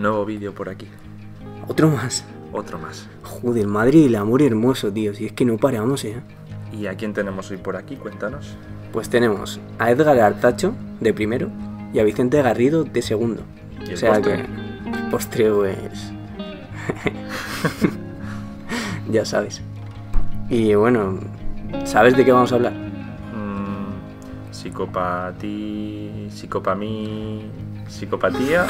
Nuevo vídeo por aquí. Otro más. Otro más. Joder, madre del amor hermoso, tío. Si es que no paramos, eh. ¿Y a quién tenemos hoy por aquí? Cuéntanos. Pues tenemos a Edgar Artacho, de primero, y a Vicente Garrido, de segundo. ¿Y el o sea postre? que. el Postre, pues. ya sabes. Y bueno, ¿sabes de qué vamos a hablar? Mm, psicopatí. Psicopamí. Psicopatía.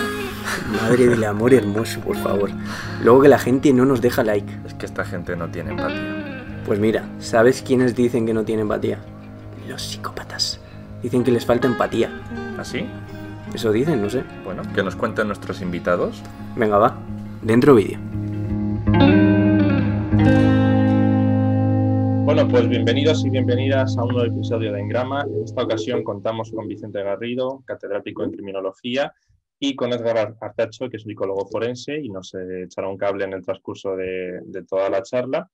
Madre del amor hermoso, por favor. Luego que la gente no nos deja like. Es que esta gente no tiene empatía. Pues mira, ¿sabes quiénes dicen que no tienen empatía? Los psicópatas. Dicen que les falta empatía. ¿Así? Eso dicen, no sé. Bueno, que nos cuenten nuestros invitados. Venga, va. Dentro vídeo. Bueno, pues bienvenidos y bienvenidas a un nuevo episodio de Engrama. En esta ocasión contamos con Vicente Garrido, catedrático en criminología, y con Edgar Artacho, que es psicólogo forense y nos echará un cable en el transcurso de, de toda la charla.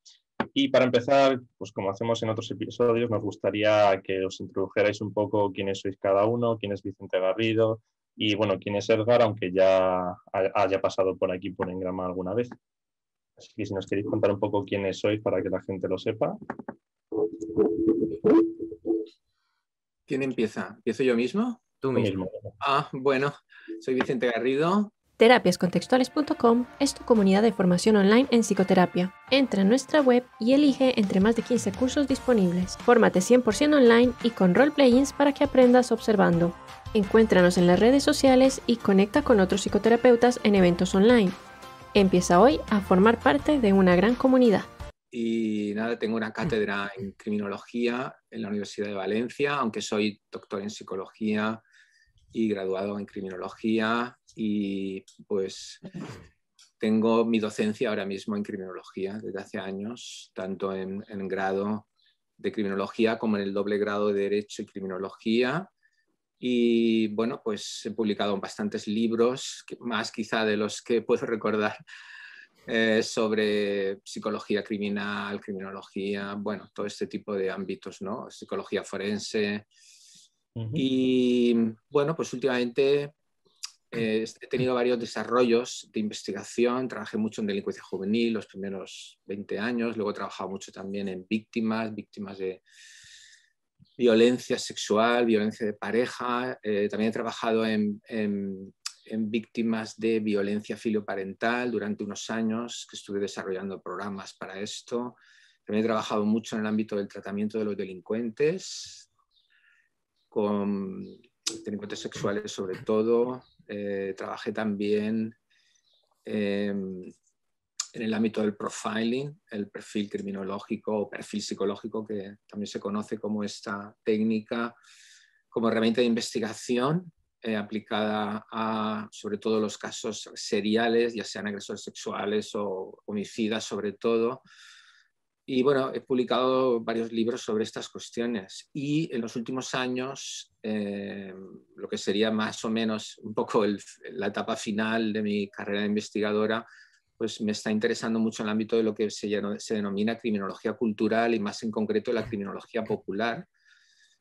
Y para empezar, pues como hacemos en otros episodios, nos gustaría que os introdujerais un poco quiénes sois cada uno, quién es Vicente Garrido y bueno, quién es Edgar, aunque ya ha- haya pasado por aquí por Engrama alguna vez. Así que si nos queréis contar un poco quiénes sois para que la gente lo sepa. ¿Quién empieza? ¿Empiezo yo mismo? Tú Tú mismo. Ah, bueno, soy Vicente Garrido. Terapiascontextuales.com es tu comunidad de formación online en psicoterapia. Entra en nuestra web y elige entre más de 15 cursos disponibles. Fórmate 100% online y con roleplayings para que aprendas observando. Encuéntranos en las redes sociales y conecta con otros psicoterapeutas en eventos online. Empieza hoy a formar parte de una gran comunidad. Y nada, tengo una cátedra en criminología en la Universidad de Valencia, aunque soy doctor en psicología y graduado en criminología. Y pues tengo mi docencia ahora mismo en criminología desde hace años, tanto en, en grado de criminología como en el doble grado de Derecho y Criminología. Y bueno, pues he publicado bastantes libros, más quizá de los que puedo recordar, eh, sobre psicología criminal, criminología, bueno, todo este tipo de ámbitos, ¿no? Psicología forense. Y bueno, pues últimamente eh, he tenido varios desarrollos de investigación. Trabajé mucho en delincuencia juvenil los primeros 20 años. Luego he trabajado mucho también en víctimas, víctimas de violencia sexual, violencia de pareja. Eh, también he trabajado en, en- en víctimas de violencia filioparental durante unos años, que estuve desarrollando programas para esto. También he trabajado mucho en el ámbito del tratamiento de los delincuentes, con delincuentes sexuales sobre todo. Eh, trabajé también eh, en el ámbito del profiling, el perfil criminológico o perfil psicológico, que también se conoce como esta técnica, como herramienta de investigación eh, aplicada a sobre todo los casos seriales, ya sean agresores sexuales o homicidas sobre todo. Y bueno, he publicado varios libros sobre estas cuestiones. Y en los últimos años, eh, lo que sería más o menos un poco el- la etapa final de mi carrera de investigadora, pues me está interesando mucho el ámbito de lo que se, se denomina criminología cultural y más en concreto la criminología popular,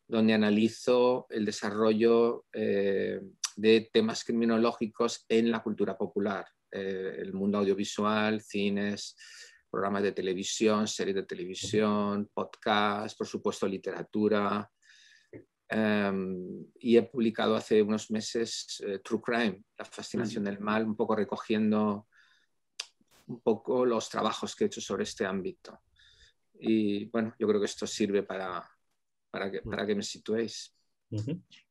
donde analizo el desarrollo eh, de temas criminológicos en la cultura popular, eh, el mundo audiovisual, cines, programas de televisión, series de televisión, podcasts, por supuesto literatura. Um, y he publicado hace unos meses eh, True Crime, La fascinación del mal, un poco recogiendo un poco los trabajos que he hecho sobre este ámbito. Y bueno, yo creo que esto sirve para, para, que, para que me situéis.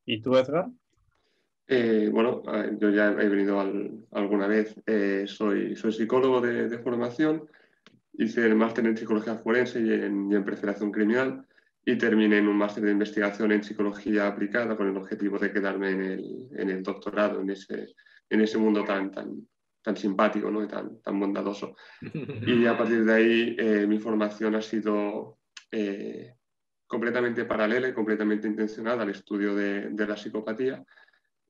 ¿Y tú, Edgar? Eh, bueno, eh, yo ya he venido al- alguna vez, eh, soy, soy psicólogo de, de formación, hice el máster en psicología forense y en, y en perfilación criminal y terminé en un máster de investigación en psicología aplicada con el objetivo de quedarme en el, en el doctorado, en ese, en ese mundo tan, tan, tan simpático ¿no? y tan, tan bondadoso. Y a partir de ahí eh, mi formación ha sido eh, completamente paralela y completamente intencionada al estudio de, de la psicopatía.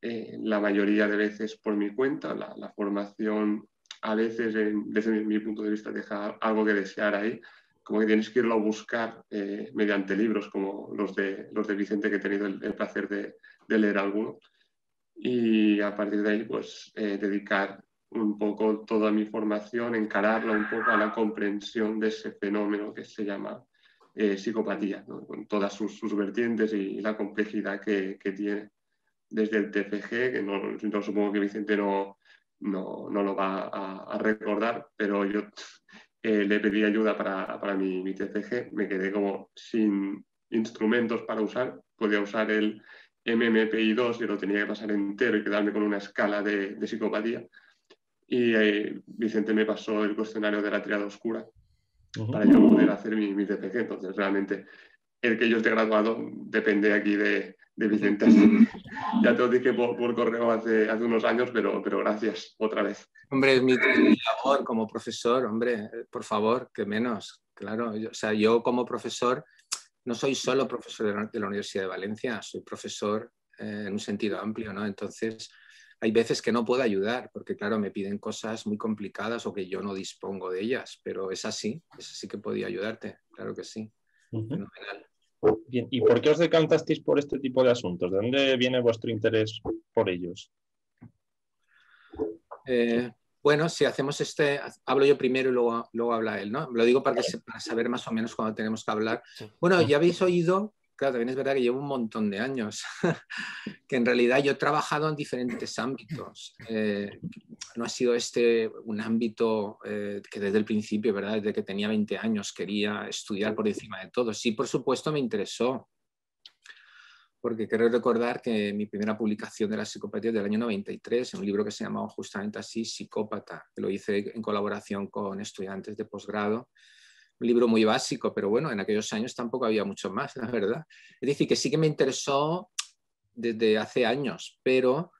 Eh, la mayoría de veces por mi cuenta, la, la formación a veces, desde mi, punto de vista, deja algo que desear ahí, como que tienes que irlo a buscar eh, mediante libros como los de, los de Vicente, que he tenido el, placer de, leer algunos. Y a partir de ahí, pues, eh, dedicar un poco toda mi formación, encararla un poco a la comprensión de ese fenómeno que se llama eh, psicopatía, con todas sus, vertientes y, la complejidad que, tiene. Desde el TFG, que no, supongo que Vicente no, no, lo va a, recordar, pero yo eh, le pedí ayuda para, para mi, mi, TFG, me quedé como sin instrumentos para usar, podía usar el MMPI2 y lo tenía que pasar entero y quedarme con una escala de, psicopatía. Y eh, Vicente me pasó el cuestionario de la triada oscura para yo poder hacer mi, mi TPG. Entonces, realmente, el que yo esté graduado depende aquí de, de Vicente. ya te lo dije por, correo hace, hace, unos años, pero, pero gracias otra vez. Hombre, es mi, labor como profesor, hombre, por favor, que menos. Claro, o sea, yo como profesor no soy solo profesor de la, Universidad de Valencia, soy profesor eh, en un sentido amplio, ¿no? Entonces, hay veces que no puedo ayudar, porque claro, me piden cosas muy complicadas o que yo no dispongo de ellas, pero es así, es así que podía ayudarte, claro que sí. Fenomenal. Bien, ¿y por qué os decantasteis por este tipo de asuntos? ¿De dónde viene vuestro interés por ellos? Eh, bueno, si hacemos este, hablo yo primero y luego, luego habla él, ¿no? Lo digo para, para saber más o menos cuándo tenemos que hablar. Bueno, ya habéis oído, claro, también es verdad que llevo un montón de años, que en realidad yo he trabajado en diferentes ámbitos. Eh, no ha sido este un ámbito eh, que desde el principio, ¿verdad? Desde que tenía 20 años quería estudiar por encima de todo. Sí, por supuesto, me interesó porque quiero recordar que mi primera publicación de la psicopatía es del año 93, en un libro que se llamaba justamente así, Psicópata, que lo hice en colaboración con estudiantes de posgrado. Un libro muy básico, pero bueno, en aquellos años tampoco había mucho más, la verdad. Es decir, que sí que me interesó desde hace años, pero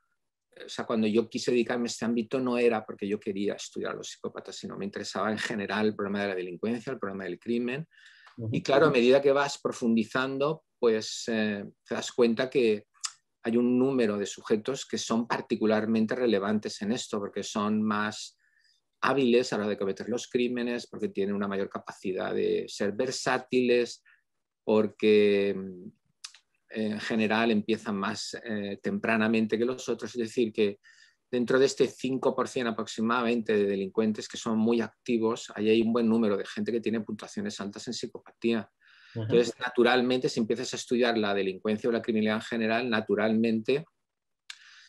o sea, cuando yo quise dedicarme a este ámbito no era porque yo quería estudiar a los psicópatas, sino me interesaba en general el problema de la delincuencia, el problema del crimen. Y claro, a medida que vas profundizando, pues eh, te das cuenta que hay un número de sujetos que son particularmente relevantes en esto, porque son más hábiles a la hora de cometer los crímenes, porque tienen una mayor capacidad de ser versátiles, porque mm, en general empiezan más eh, tempranamente que los otros. Es decir, que dentro de este 5% aproximadamente de delincuentes que son muy activos, ahí hay un buen número de gente que tiene puntuaciones altas en psicopatía. Entonces, naturalmente, si empiezas a estudiar la delincuencia o la criminalidad en general, naturalmente,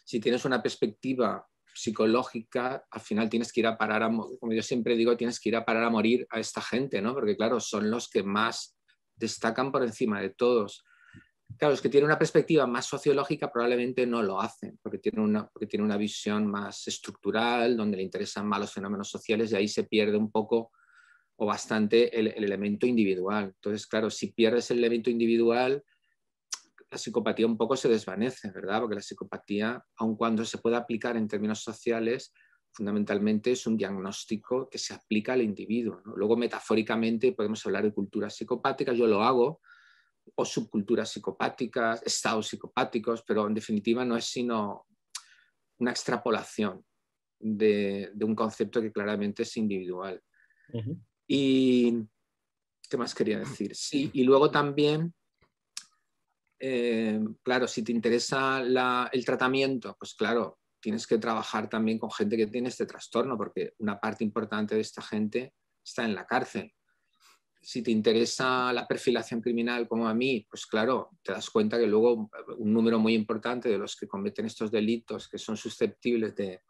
si tienes una perspectiva psicológica, al final tienes que ir a parar a, como yo siempre digo, tienes que ir a parar a morir a esta gente, ¿no? Porque claro, son los que más destacan por encima de todos. Claro, los que tienen una perspectiva más sociológica probablemente no lo hacen, porque tienen una, porque tienen una visión más estructural, donde le interesan más los fenómenos sociales y ahí se pierde un poco o bastante el, elemento individual. Entonces, claro, si pierdes el elemento individual, la psicopatía un poco se desvanece, ¿verdad? Porque la psicopatía, aun cuando se puede aplicar en términos sociales, fundamentalmente es un diagnóstico que se aplica al individuo. Luego, metafóricamente, podemos hablar de culturas psicopáticas, yo lo hago, o subculturas psicopáticas, estados psicopáticos, pero en definitiva no es sino una extrapolación de, un concepto que claramente es individual. Y, ¿qué más quería decir? Sí, y luego también, eh, claro, si te interesa el tratamiento, pues claro, tienes que trabajar también con gente que tiene este trastorno, porque una parte importante de esta gente está en la cárcel. Si te interesa la perfilación criminal como a mí, pues claro, te das cuenta que luego un número muy importante de los que cometen estos delitos, que son susceptibles de,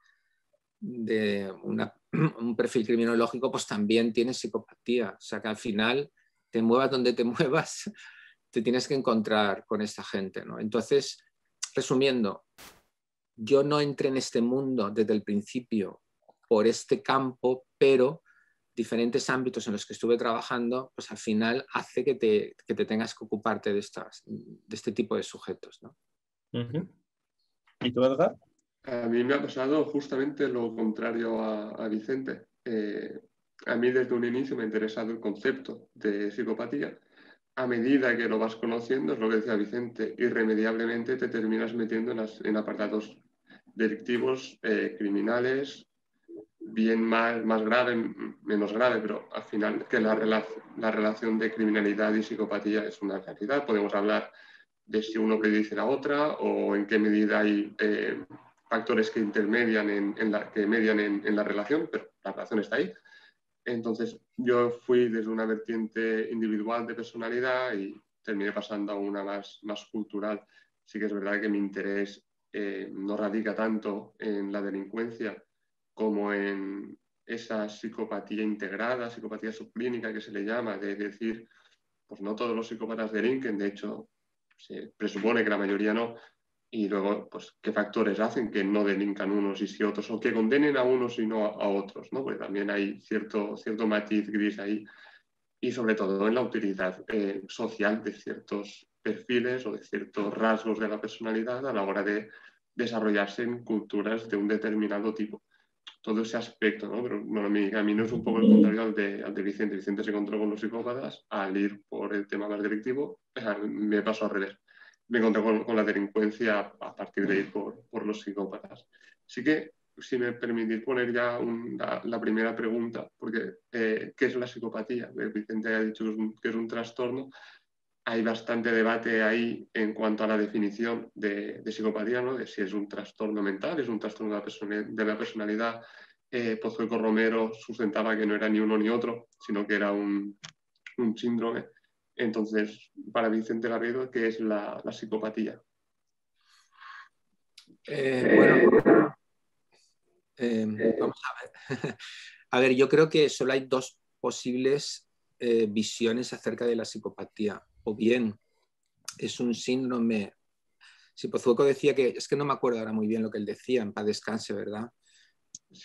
de un perfil criminológico, pues también tiene psicopatía. O sea que al final, te muevas donde te muevas, te tienes que encontrar con esta gente. ¿no? Entonces, resumiendo, yo no entré en este mundo desde el principio por este campo, pero diferentes ámbitos en los que estuve trabajando, pues al final hace que te, que te tengas que ocuparte de, estas, de este tipo de sujetos. ¿no? ¿Y tú, Edgar? A mí me ha pasado justamente lo contrario a, Vicente. Eh, a mí desde un inicio me ha interesado el concepto de psicopatía. A medida que lo vas conociendo, es lo que decía Vicente, irremediablemente te terminas metiendo en, apartados delictivos, eh, criminales, bien más, más grave, menos grave, pero al final que la, la relación de criminalidad y psicopatía es una realidad. Podemos hablar de si uno predice la otra o en qué medida hay eh, factores que intermedian en, la, que median en, la relación, pero la relación está ahí. Entonces yo fui desde una vertiente individual de personalidad y terminé pasando a una más, más cultural. Sí que es verdad que mi interés eh, no radica tanto en la delincuencia como en esa psicopatía integrada, psicopatía subclínica que se le llama, de decir, pues no todos los psicópatas delinquen, de hecho se presupone que la mayoría no, y luego, pues, qué factores hacen que no delincan unos y si otros, o que condenen a unos y no a otros, ¿no? Porque también hay cierto, cierto matiz gris ahí, y sobre todo en la utilidad eh, social de ciertos perfiles o de ciertos rasgos de la personalidad a la hora de desarrollarse en culturas de un determinado tipo. Todo ese aspecto, ¿no? Pero bueno, mi camino es un poco el contrario al de, al de Vicente. Vicente se encontró con los psicópatas, al ir por el tema más delictivo, me pasó al revés me encontré con, la delincuencia a partir de ir por, los psicópatas. Así que, si me permitís poner ya la, primera pregunta, porque eh, ¿qué es la psicopatía? Vicente ha dicho que es, un, trastorno. Hay bastante debate ahí en cuanto a la definición de, psicopatía, ¿no? de si es un trastorno mental, es un trastorno de la, personalidad. Eh, Pozueco Romero sustentaba que no era ni uno ni otro, sino que era un, un síndrome. Entonces, para Vicente Garrido, ¿qué es la, psicopatía? Eh, bueno, eh, vamos a ver. a ver, yo creo que solo hay dos posibles eh, visiones acerca de la psicopatía. O bien es un síndrome. Si Pozueco decía que, es que no me acuerdo ahora muy bien lo que él decía, en paz descanse, ¿verdad?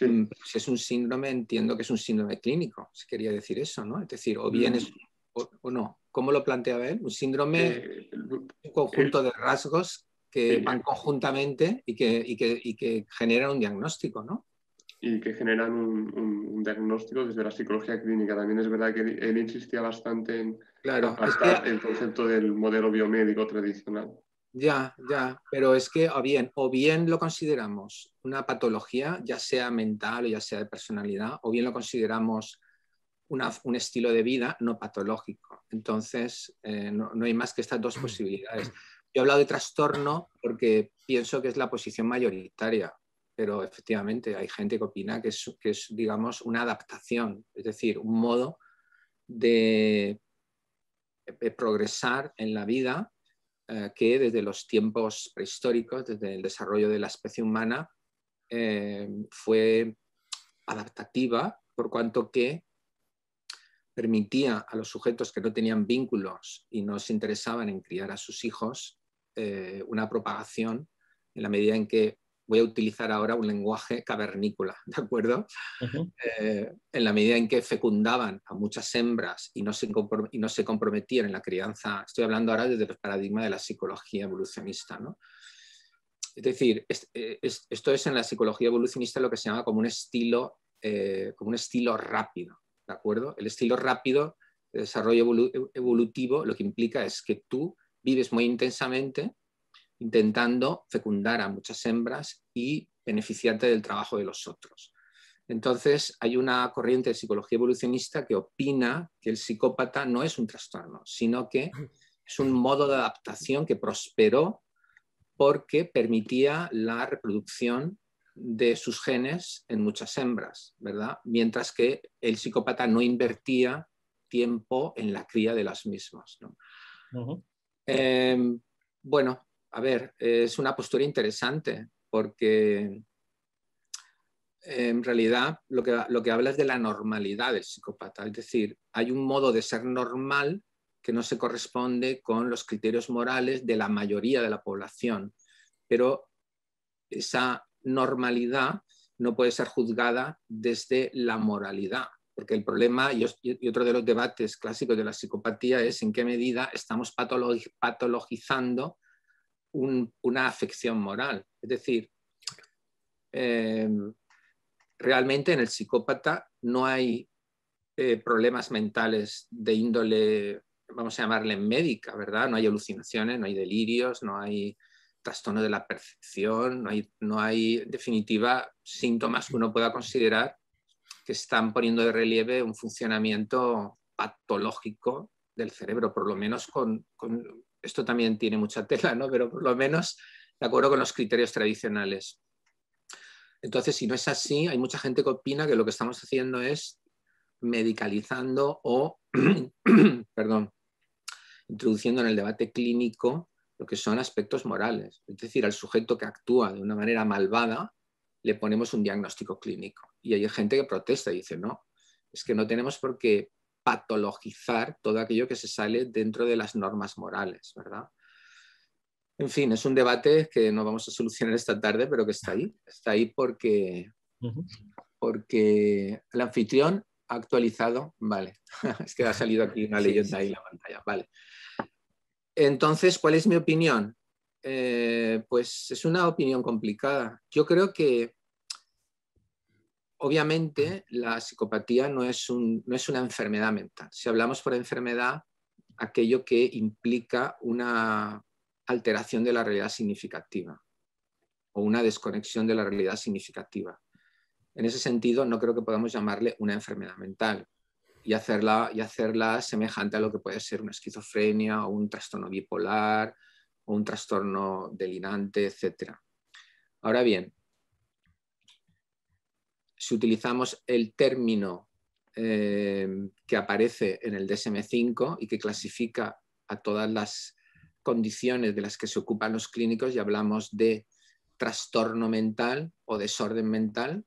Mm, si es un síndrome, entiendo que es un síndrome clínico, si quería decir eso, ¿no? Es decir, o bien mm. es o, no? ¿Cómo lo planteaba él? Un síndrome, eh, un conjunto de rasgos que van conjuntamente y que, que, generan un diagnóstico, ¿no? Y que generan un, diagnóstico desde la psicología clínica. También es verdad que él insistía bastante en claro, el concepto del modelo biomédico tradicional. Ya, ya, pero es que o bien, o bien lo consideramos una patología, ya sea mental o ya sea de personalidad, o bien lo consideramos un estilo de vida no patológico. Entonces, eh, no, hay más que estas dos posibilidades. Yo he hablado de trastorno porque pienso que es la posición mayoritaria, pero efectivamente hay gente que opina que es, que es digamos, una adaptación, es decir, un modo de, progresar en la vida eh, que desde los tiempos prehistóricos, desde el desarrollo de la especie humana, eh, fue adaptativa, por cuanto que permitía a los sujetos que no tenían vínculos y no se interesaban en criar a sus hijos eh, una propagación en la medida en que voy a utilizar ahora un lenguaje cavernícola, ¿de acuerdo? Eh, en la medida en que fecundaban a muchas hembras y no, se y no se comprometían en la crianza, estoy hablando ahora desde el paradigma de la psicología evolucionista, ¿no? Es decir, eh, esto es en la psicología evolucionista lo que se llama como un estilo, como un estilo rápido acuerdo? El estilo rápido de desarrollo evolutivo lo que implica es que tú vives muy intensamente intentando fecundar a muchas hembras y beneficiarte del trabajo de los otros. Entonces, hay una corriente de psicología evolucionista que opina que el psicópata no es un trastorno, sino que es un modo de adaptación que prosperó porque permitía la reproducción de sus genes en muchas hembras, ¿verdad? Mientras que el psicópata no invertía tiempo en la cría de las mismas. Em, bueno, a ver, es una postura interesante porque en realidad lo que, lo que habla es de la normalidad del psicópata, es decir, hay un modo de ser normal que no se corresponde con los criterios morales de la mayoría de la población, pero esa normalidad no puede ser juzgada desde la moralidad, porque el problema y, otro de los debates clásicos de la psicopatía es en qué medida estamos patologizando una afección moral. Es decir, em, realmente en el psicópata no hay eh, problemas mentales de índole, vamos a llamarle médica, ¿verdad? No hay alucinaciones, no hay delirios, no hay trastorno de la percepción, no hay, no hay, en definitiva, síntomas que uno pueda considerar que están poniendo de relieve un funcionamiento patológico del cerebro, por lo menos con, esto también tiene mucha tela, ¿no? pero por lo menos de acuerdo con los criterios tradicionales. Entonces, si no es así, hay mucha gente que opina que lo que estamos haciendo es medicalizando o, perdón, introduciendo en el debate clínico lo que son aspectos morales. Es decir, al sujeto que actúa de una manera malvada, le ponemos un diagnóstico clínico. Y hay gente que protesta y dice, no, es que no tenemos por qué patologizar todo aquello que se sale dentro de las normas morales, ¿verdad? En fin, es un debate que no vamos a solucionar esta tarde, pero que está ahí. Está ahí porque, porque el anfitrión ha actualizado, vale, es que ha salido aquí una leyenda ahí en la pantalla, vale. Entonces, ¿cuál es mi opinión? Eh, pues es una opinión complicada. Yo creo que obviamente la psicopatía no es, no es una enfermedad mental. Si hablamos por enfermedad, aquello que implica una alteración de la realidad significativa o una desconexión de la realidad significativa. En ese sentido, no creo que podamos llamarle una enfermedad mental y hacerla, y hacerla semejante a lo que puede ser una esquizofrenia o un trastorno bipolar o un trastorno delirante, etc. Ahora bien, si utilizamos el término eh, que aparece en el DSM5 y que clasifica a todas las condiciones de las que se ocupan los clínicos y hablamos de trastorno mental o desorden mental,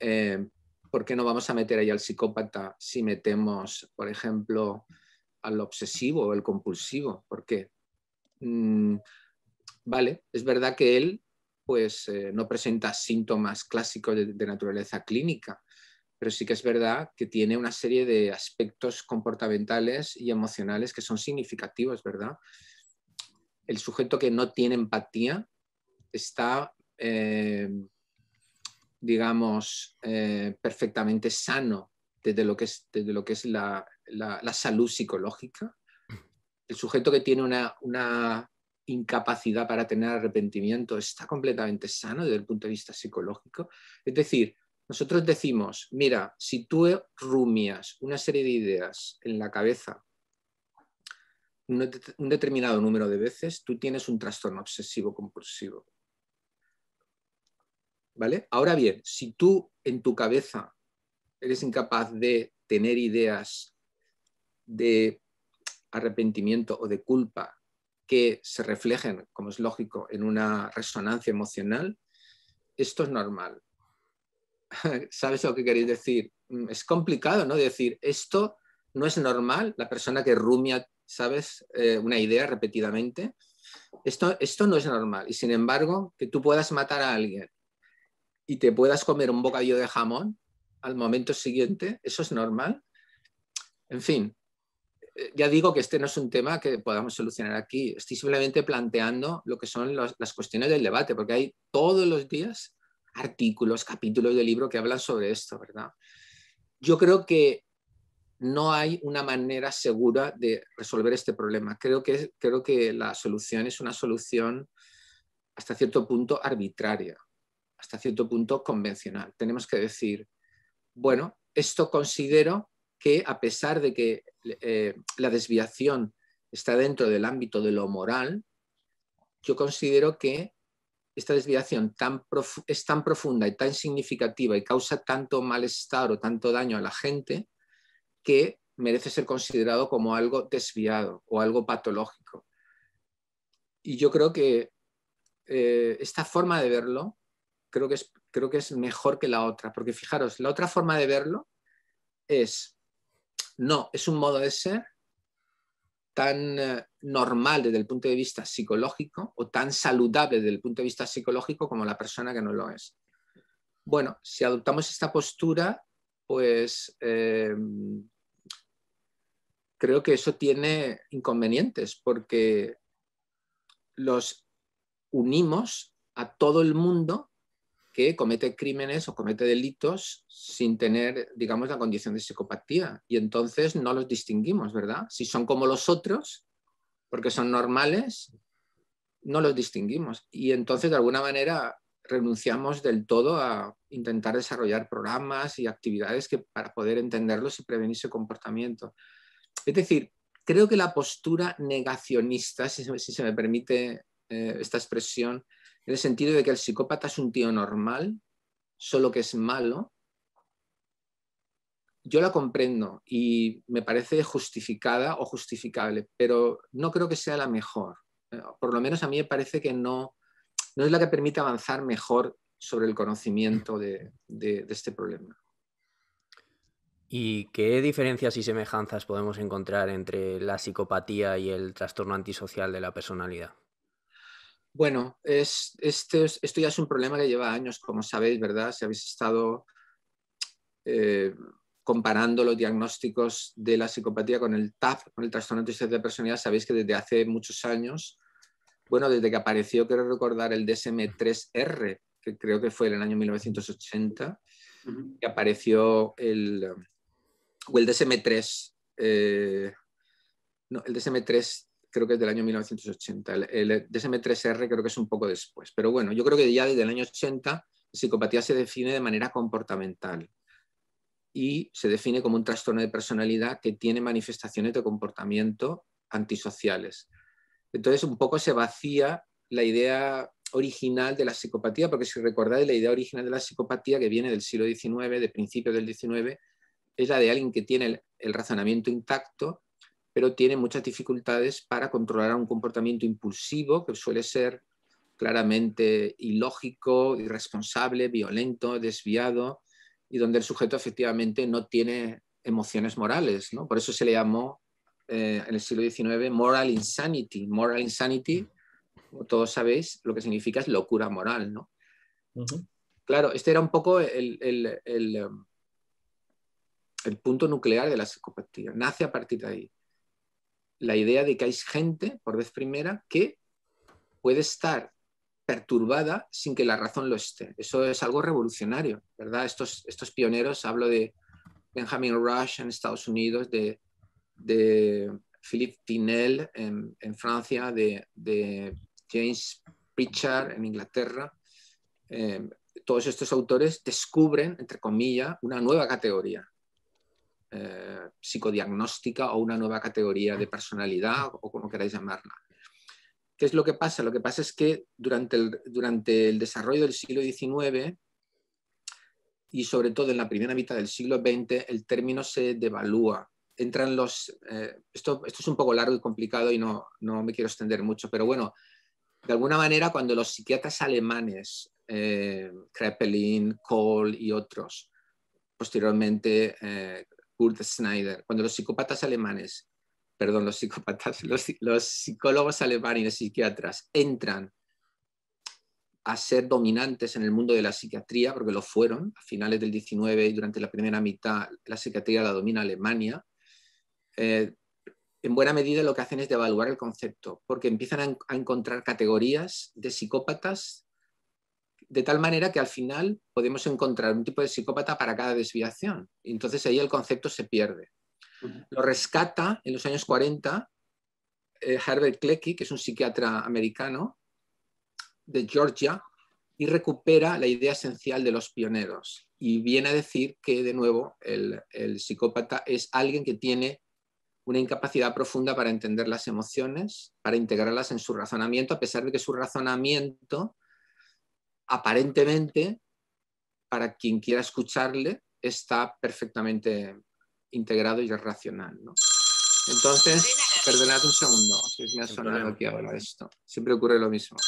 eh, ¿por qué no vamos a meter ahí al psicópata si metemos, por ejemplo, al obsesivo o el compulsivo? ¿Por qué? Mm, vale, es verdad que él pues, eh, no presenta síntomas clásicos de, naturaleza clínica, pero sí que es verdad que tiene una serie de aspectos comportamentales y emocionales que son significativos, ¿verdad? El sujeto que no tiene empatía está, eh, digamos, eh, perfectamente sano desde lo que es, lo que es la salud psicológica el sujeto que tiene una, incapacidad para tener arrepentimiento está completamente sano desde el punto de vista psicológico. Es decir, nosotros decimos, mira, si tú rumias una serie de ideas en la cabeza un, determinado número de veces, tú tienes un trastorno obsesivo compulsivo. ¿Vale? Ahora bien, si tú en tu cabeza eres incapaz de tener ideas de arrepentimiento o de culpa que se reflejen, como es lógico, en una resonancia emocional, esto es normal. ¿Sabes lo que queréis decir? Mm, es complicado, ¿no? Decir, esto no es normal, la persona que rumia, ¿sabes? Eh, una idea repetidamente. Esto, esto no es normal. Y sin embargo, que tú puedas matar a alguien y te puedas comer un bocadillo de jamón al momento siguiente, ¿eso es normal? En fin, ya digo que este no es un tema que podamos solucionar aquí. Estoy simplemente planteando lo que son las cuestiones del debate, porque hay todos los días artículos, capítulos de libro que hablan sobre esto, ¿verdad? Yo creo que no hay una manera segura de resolver este problema. Creo que, creo que la solución es una solución hasta cierto punto arbitraria, hasta cierto punto convencional. Tenemos que decir, bueno, esto considero que a pesar de que eh, la desviación está dentro del ámbito de lo moral, yo considero que esta desviación es tan profunda y tan significativa y causa tanto malestar o tanto daño a la gente que merece ser considerado como algo desviado o algo patológico. Y yo creo que eh, esta forma de verlo creo que, es, creo que es mejor que la otra, porque fijaros, la otra forma de verlo es no, es un modo de ser tan eh, normal desde el punto de vista psicológico o tan saludable desde el punto de vista psicológico como la persona que no lo es. Bueno, si adoptamos esta postura, pues eh, creo que eso tiene inconvenientes porque los unimos a todo el mundo que comete crímenes o comete delitos sin tener, digamos, la condición de psicopatía. Y entonces no los distinguimos, ¿verdad? Si son como los otros, porque son normales, no los distinguimos. Y entonces, de alguna manera, renunciamos del todo a intentar desarrollar programas y actividades que, para poder entenderlos y prevenir su comportamiento. Es decir, creo que la postura negacionista, si, se me permite eh, esta expresión, en el sentido de que el psicópata es un tío normal, solo que es malo, yo la comprendo y me parece justificada o justificable, pero no creo que sea la mejor. Eh, por lo menos a mí me parece que no, no es la que permite avanzar mejor sobre el conocimiento de, de este problema. ¿Y qué diferencias y semejanzas podemos encontrar entre la psicopatía y el trastorno antisocial de la personalidad? Bueno, es, este esto ya es un problema que lleva años, como sabéis, ¿verdad? Si habéis estado eh, comparando los diagnósticos de la psicopatía con el TAP, con el trastorno antisocial de personalidad, sabéis que desde hace muchos años, bueno, desde que apareció, quiero recordar, el DSM-3R, que creo que fue en el año 1980, que apareció el, o el DSM-3, eh, no, el DSM-3 creo que es del año 1980, el, DSM-3R creo que es un poco después, pero bueno, yo creo que ya desde el año 80 la psicopatía se define de manera comportamental. Y se define como un trastorno de personalidad que tiene manifestaciones de comportamiento antisociales. Entonces, un poco se vacía la idea original de la psicopatía, porque si recordáis la idea original de la psicopatía que viene del siglo XIX, de principios del XIX, es la de alguien que tiene el, razonamiento intacto, pero tiene muchas dificultades para controlar un comportamiento impulsivo que suele ser claramente ilógico, irresponsable, violento, desviado, y donde el sujeto efectivamente no tiene emociones morales. ¿no? Por eso se le llamó eh, en el siglo XIX moral insanity. Moral insanity, como todos sabéis, lo que significa es locura moral. ¿no? Claro, este era un poco el, el punto nuclear de la psicopatía. Nace a partir de ahí. La idea de que hay gente, por vez primera, que puede estar perturbada sin que la razón lo esté. Eso es algo revolucionario, ¿verdad? Estos, pioneros, hablo de Benjamin Rush en Estados Unidos, de, de Philippe Tinel en, Francia, de, James Pritchard en Inglaterra. Eh, todos estos autores descubren, entre comillas, una nueva categoría, eh, psicodiagnóstica o una nueva categoría de personalidad o como queráis llamarla. ¿Qué es lo que pasa? Lo que pasa es que durante el, durante el desarrollo del siglo XIX y sobre todo en la primera mitad del siglo XX, el término se devalúa. Entran los... Eh, esto, esto, es un poco largo y complicado y no, no, me quiero extender mucho, pero bueno, de alguna manera cuando los psiquiatras alemanes, eh, Kreppelin, Kohl y otros, posteriormente eh, Kurt Snyder, cuando los psicópatas alemanes, perdón, los psicópatas, los, psicólogos alemanes y los psiquiatras entran a ser dominantes en el mundo de la psiquiatría, porque lo fueron a finales del 19 y durante la primera mitad la psiquiatría la domina Alemania, eh, en buena medida lo que hacen es devaluar el concepto, porque empiezan a encontrar categorías de psicópatas de tal manera que al final podemos encontrar un tipo de psicópata para cada desviación. Y entonces ahí el concepto se pierde. Lo rescata en los años 40 eh, Herbert Klecki, que es un psiquiatra americano de Georgia, y recupera la idea esencial de los pioneros. Y viene a decir que, de nuevo, el, el psicópata es alguien que tiene una incapacidad profunda para entender las emociones, para integrarlas en su razonamiento, a pesar de que su razonamiento aparentemente, para quien quiera escucharle, está perfectamente integrado y es racional. Entonces, perdonad un segundo, que me ha sonado aquí ahora esto. Siempre ocurre lo mismo.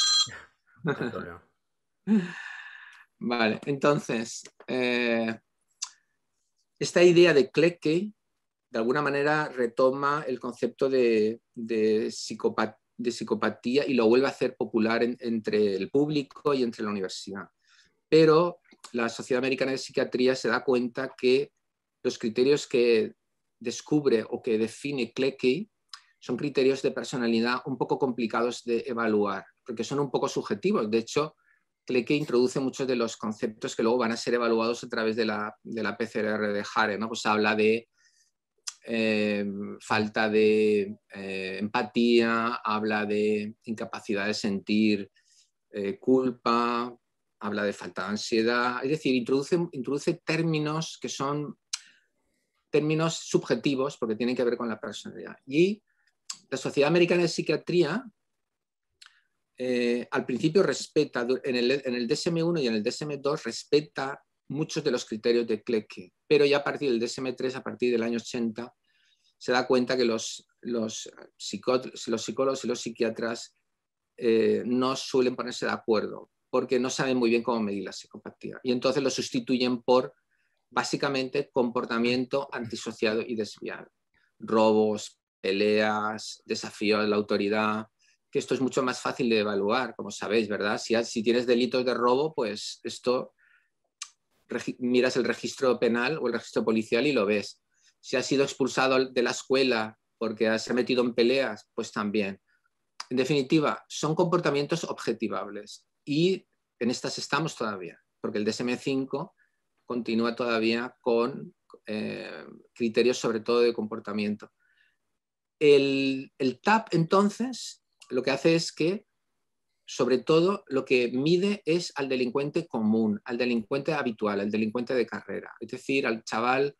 vale, entonces, eh, esta idea de Klecke de alguna manera retoma el concepto de, de psicopatía de psicopatía y lo vuelve a hacer popular entre el público y entre la universidad. Pero la Sociedad Americana de Psiquiatría se da cuenta que los criterios que descubre o que define Cleckie son criterios de personalidad un poco complicados de evaluar, porque son un poco subjetivos. De hecho, Cleckie introduce muchos de los conceptos que luego van a ser evaluados a través de la, de la PCRR de Hare. ¿no? Pues habla de eh, falta de eh, empatía, habla de incapacidad de sentir eh, culpa, habla de falta de ansiedad, es decir, introduce, introduce términos que son términos subjetivos porque tienen que ver con la personalidad. Y la Sociedad Americana de Psiquiatría al principio respeta, en el, en el DSM-1 y en el DSM-2 respeta muchos de los criterios de Klecke, pero ya a partir del DSM-3, a partir del año 80, se da cuenta que los, los, los psicólogos y los psiquiatras eh, no suelen ponerse de acuerdo porque no saben muy bien cómo medir la psicopatía. Y entonces lo sustituyen por básicamente comportamiento antisociado y desviado. Robos, peleas, desafíos a la autoridad, que esto es mucho más fácil de evaluar, como sabéis, ¿verdad? Si, si tienes delitos de robo, pues esto miras el registro penal o el registro policial y lo ves. Si has sido expulsado de la escuela porque has metido en peleas, pues también. En definitiva, son comportamientos objetivables y en estas estamos todavía, porque el DSM-5 continúa todavía con eh, criterios sobre todo de comportamiento. El, el TAP entonces lo que hace es que sobre todo lo que mide es al delincuente común, al delincuente habitual, al delincuente de carrera, es decir, al chaval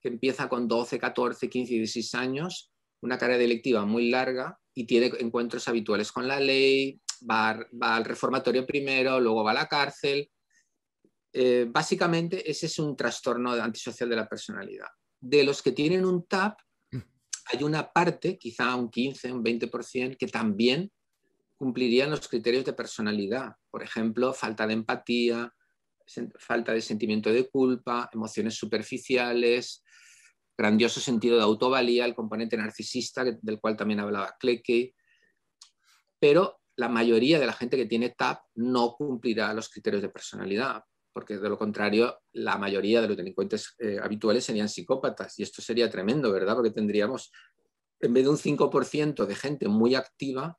que empieza con 12, 14, 15, 16 años, una carrera delictiva muy larga y tiene encuentros habituales con la ley, va, al reformatorio primero, luego va a la cárcel. Eh, básicamente ese es un trastorno antisocial de la personalidad. De los que tienen un TAP, mm. hay una parte, quizá un 15, un 20%, que también cumplirían los criterios de personalidad. Por ejemplo, falta de empatía, falta de sentimiento de culpa, emociones superficiales, grandioso sentido de autovalía, el componente narcisista del cual también hablaba Klecke. Pero la mayoría de la gente que tiene TAP no cumplirá los criterios de personalidad, porque de lo contrario, la mayoría de los delincuentes eh, habituales serían psicópatas. Y esto sería tremendo, ¿verdad? Porque tendríamos, en vez de un 5% de gente muy activa,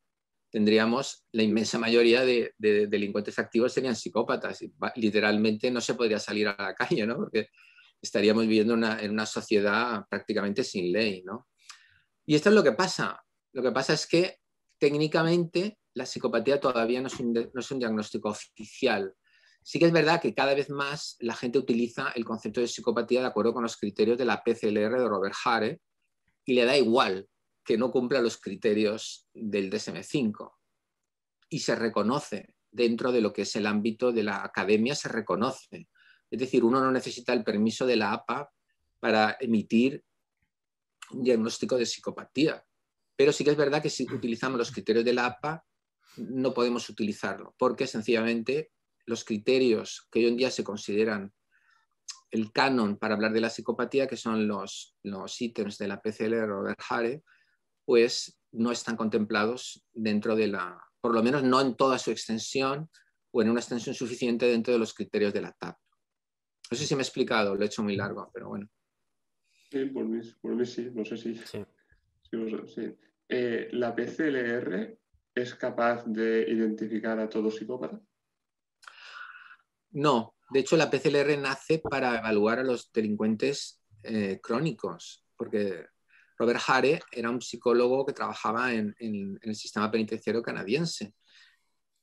tendríamos la inmensa mayoría de, delincuentes activos serían psicópatas. Y literalmente no se podría salir a la calle, ¿no? Porque estaríamos viviendo en una sociedad prácticamente sin ley, ¿no? Y esto es lo que pasa. Lo que pasa es que técnicamente la psicopatía todavía no es, un, no es un diagnóstico oficial. Sí que es verdad que cada vez más la gente utiliza el concepto de psicopatía de acuerdo con los criterios de la PCLR de Robert Hare y le da igual que no cumpla los criterios del DSM-5 y se reconoce dentro de lo que es el ámbito de la academia, se reconoce. Es decir, uno no necesita el permiso de la APA para emitir un diagnóstico de psicopatía. Pero sí que es verdad que si utilizamos los criterios de la APA, no podemos utilizarlo, porque sencillamente los criterios que hoy en día se consideran el canon para hablar de la psicopatía, que son los, los ítems de la PCL Robert Hare, pues no están contemplados dentro de la, por lo menos no en toda su extensión o en una extensión suficiente dentro de los criterios de la TAP. No sé si me he explicado, lo he hecho muy largo, pero bueno. Sí, por mí, sí, no sé si. Sí. Eh, ¿La PCLR es capaz de identificar a todo psicópata? No, de hecho la PCLR nace para evaluar a los delincuentes eh, crónicos, porque Robert Hare era un psicólogo que trabajaba en, el sistema penitenciario canadiense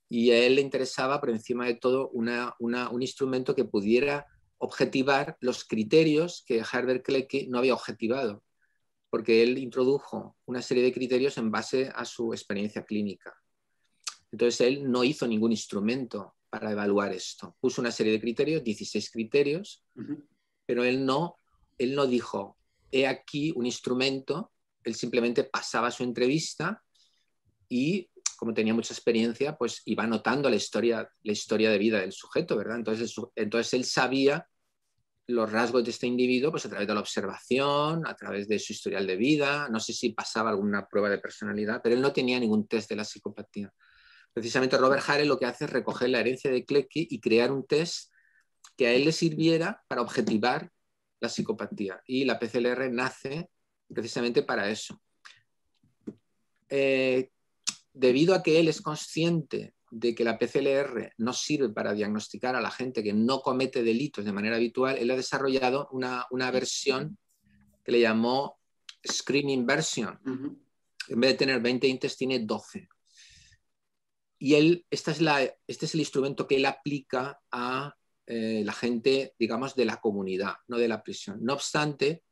y a él le interesaba por encima de todo un instrumento que pudiera objetivar los criterios que Herbert Klecke no había objetivado, porque él introdujo una serie de criterios en base a su experiencia clínica. Entonces él no hizo ningún instrumento para evaluar esto. Puso una serie de criterios, 16 criterios, pero él no, él no dijo, he aquí un instrumento, él simplemente pasaba su entrevista y como tenía mucha experiencia, pues iba anotando la historia, la historia de vida del sujeto, ¿verdad? Entonces, entonces él sabía los rasgos de este individuo pues a través de la observación, a través de su historial de vida, no sé si pasaba alguna prueba de personalidad, pero él no tenía ningún test de la psicopatía. Precisamente Robert Hare lo que hace es recoger la herencia de Klecki y crear un test que a él le sirviera para objetivar la psicopatía. Y la PCLR nace precisamente para eso. Eh, debido a que él es consciente de que la PCLR no sirve para diagnosticar a la gente que no comete delitos de manera habitual, él ha desarrollado una, versión que le llamó Screening Version. En vez de tener 20 intes, tiene 12. Y él, esta es la, este es el instrumento que él aplica a eh, la gente, digamos, de la comunidad, no de la prisión. No obstante,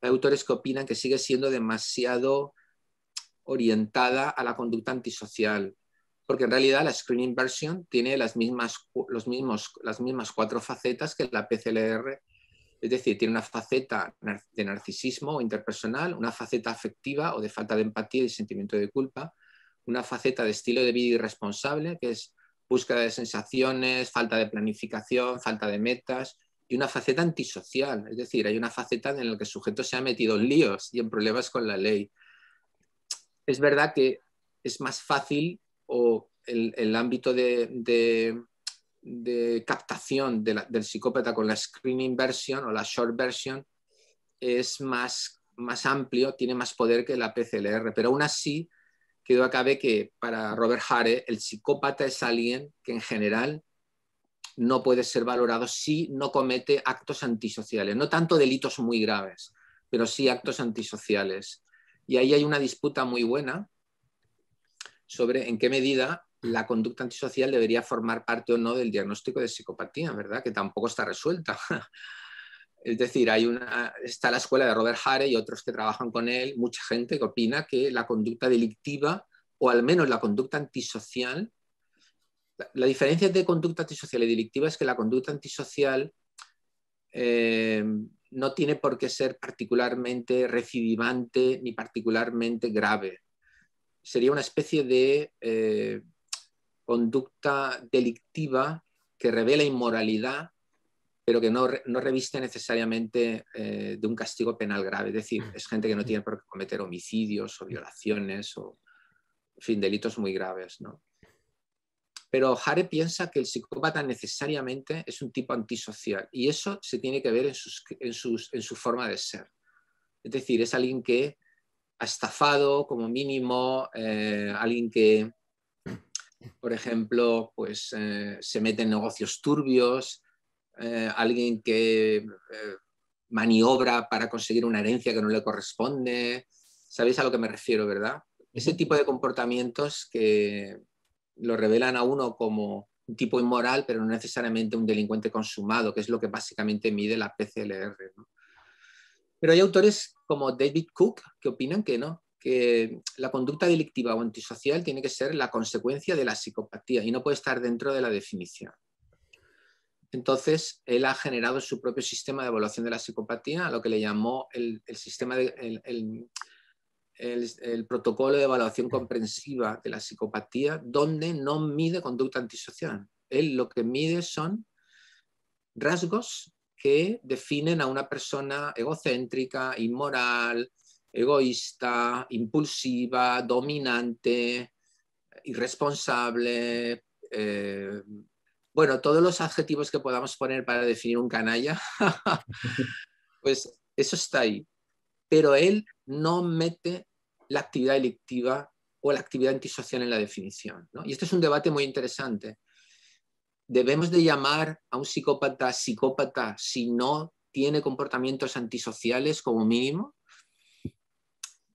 hay autores que opinan que sigue siendo demasiado orientada a la conducta antisocial. porque en realidad la screening version tiene las mismas, los mismos, las mismas cuatro facetas que la PCLR, es decir, tiene una faceta de narcisismo interpersonal, una faceta afectiva o de falta de empatía y sentimiento de culpa, una faceta de estilo de vida irresponsable, que es búsqueda de sensaciones, falta de planificación, falta de metas, y una faceta antisocial, es decir, hay una faceta en la que el sujeto se ha metido en líos y en problemas con la ley. Es verdad que es más fácil o el, ámbito de, captación del psicópata con la screening version o la short version es más, más amplio, tiene más poder que la PCLR, pero aún así quedó a cabe que para Robert Hare el psicópata es alguien que en general no puede ser valorado si no comete actos antisociales, no tanto delitos muy graves, pero sí actos antisociales. Y ahí hay una disputa muy buena sobre en qué medida la conducta antisocial debería formar parte o no del diagnóstico de psicopatía, ¿verdad? Que tampoco está resuelta. Es decir, hay una, está la escuela de Robert Hare y otros que trabajan con él, mucha gente que opina que la conducta delictiva, o al menos la conducta antisocial, la, diferencia entre conducta antisocial y delictiva es que la conducta antisocial eh, no tiene por qué ser particularmente recidivante ni particularmente grave. Sería una especie de eh, conducta delictiva que revela inmoralidad, pero que no, reviste necesariamente eh, de un castigo penal grave. Es decir, es gente que no tiene por qué cometer homicidios o violaciones o, en fin, delitos muy graves. Pero Hare piensa que el psicópata necesariamente es un tipo antisocial y eso se tiene que ver en, en su forma de ser. Es decir, es alguien que ha estafado como mínimo, eh, alguien que, por ejemplo, pues, eh, se mete en negocios turbios, eh, alguien que maniobra para conseguir una herencia que no le corresponde. ¿Sabéis a lo que me refiero, verdad? Ese tipo de comportamientos que lo revelan a uno como un tipo inmoral, pero no necesariamente un delincuente consumado, que es lo que básicamente mide la PCLR. Pero hay autores como David Cook que opinan que no, que la conducta delictiva o antisocial tiene que ser la consecuencia de la psicopatía y no puede estar dentro de la definición. Entonces, él ha generado su propio sistema de evaluación de la psicopatía, a lo que le llamó el, sistema el, el, protocolo de evaluación comprensiva de la psicopatía, donde no mide conducta antisocial. Él lo que mide son rasgos que definen a una persona egocéntrica, inmoral, egoísta, impulsiva, dominante, irresponsable. Eh, bueno, todos los adjetivos que podamos poner para definir un canalla, pues eso está ahí. Pero él no mete la actividad delictiva o la actividad antisocial en la definición. Y este es un debate muy interesante debemos de llamar a un psicópata psicópata si no tiene comportamientos antisociales como mínimo.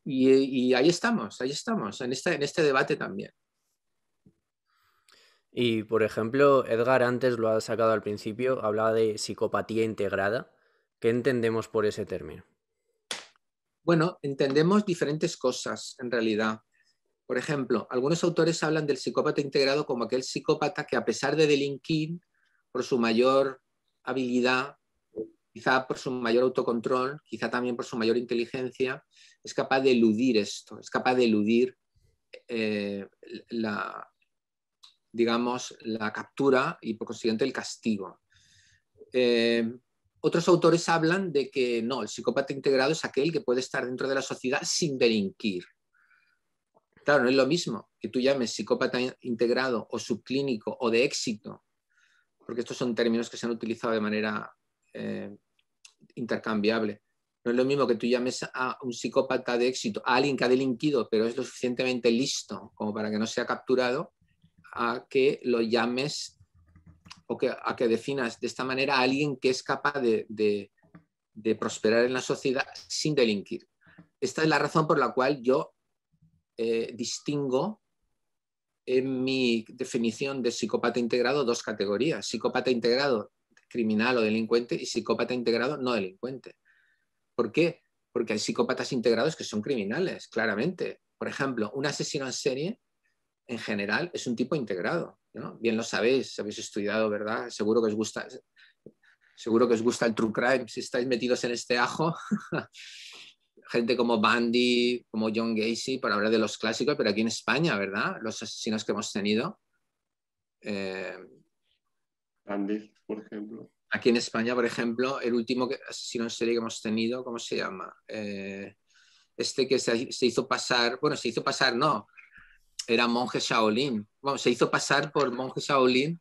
Y, ahí estamos, ahí estamos, en este, en este debate también. Y por ejemplo, Edgar antes lo ha sacado al principio, hablaba de psicopatía integrada. ¿Qué entendemos por ese término? Bueno, entendemos diferentes cosas en realidad. Por ejemplo, algunos autores hablan del psicópata integrado como aquel psicópata que a pesar de delinquir, por su mayor habilidad, quizá por su mayor autocontrol, quizá también por su mayor inteligencia, es capaz de eludir esto, es capaz de eludir eh, la, digamos, la captura y por consiguiente el castigo. Eh, otros autores hablan de que no, el psicópata integrado es aquel que puede estar dentro de la sociedad sin delinquir. Claro, no es lo mismo que tú llames psicópata integrado o subclínico o de éxito, porque estos son términos que se han utilizado de manera eh, intercambiable. No es lo mismo que tú llames a un psicópata de éxito, a alguien que ha delinquido, pero es lo suficientemente listo como para que no sea capturado, a que lo llames o que, a que definas de esta manera a alguien que es capaz de, de prosperar en la sociedad sin delinquir. Esta es la razón por la cual yo eh, distingo en mi definición de psicópata integrado dos categorías. Psicópata integrado criminal o delincuente y psicópata integrado no delincuente. ¿Por qué? Porque hay psicópatas integrados que son criminales, claramente. Por ejemplo, un asesino en serie en general, es un tipo integrado. ¿no? Bien lo sabéis, habéis estudiado, ¿verdad? Seguro que os gusta, seguro que os gusta el true crime si estáis metidos en este ajo. Gente como Bandy, como John Gacy, por hablar de los clásicos, pero aquí en España, ¿verdad? Los asesinos que hemos tenido. Eh, Bandy, por ejemplo. Aquí en España, por ejemplo, el último asesino en serie que hemos tenido, ¿cómo se llama? Eh, este que se, hizo pasar, bueno, se hizo pasar, no, era monje Shaolin. Bueno, se hizo pasar por monje Shaolin.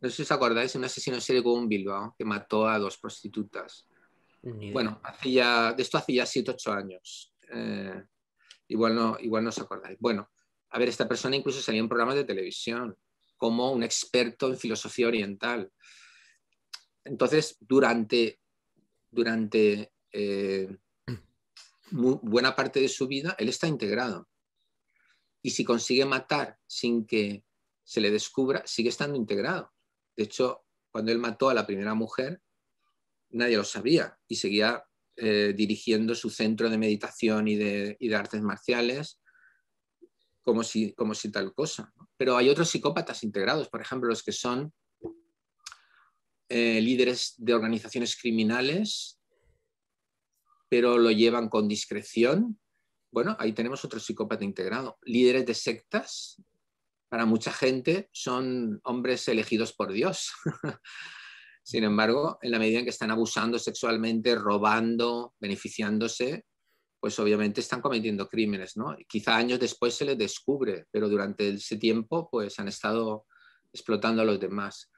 No sé si os acordáis, un asesino en serie con un Bilbao que mató a dos prostitutas. Bueno, hacía, de esto hacía 7, 8 años. Eh, igual, no, igual no os acordáis. Bueno, a ver, esta persona incluso salía en programas de televisión como un experto en filosofía oriental. Entonces, durante, durante eh, buena parte de su vida, él está integrado. Y si consigue matar sin que se le descubra, sigue estando integrado. De hecho, cuando él mató a la primera mujer, nadie lo sabía y seguía eh, dirigiendo su centro de meditación y de, artes marciales como si, como si tal cosa. Pero hay otros psicópatas integrados, por ejemplo, los que son eh, líderes de organizaciones criminales pero lo llevan con discreción. Bueno, ahí tenemos otro psicópata integrado. Líderes de sectas, para mucha gente, son hombres elegidos por Dios. Sin embargo, en la medida en que están abusando sexualmente, robando, beneficiándose, pues obviamente están cometiendo crímenes, ¿no? Quizá años después se les descubre, pero durante ese tiempo pues han estado explotando a los demás.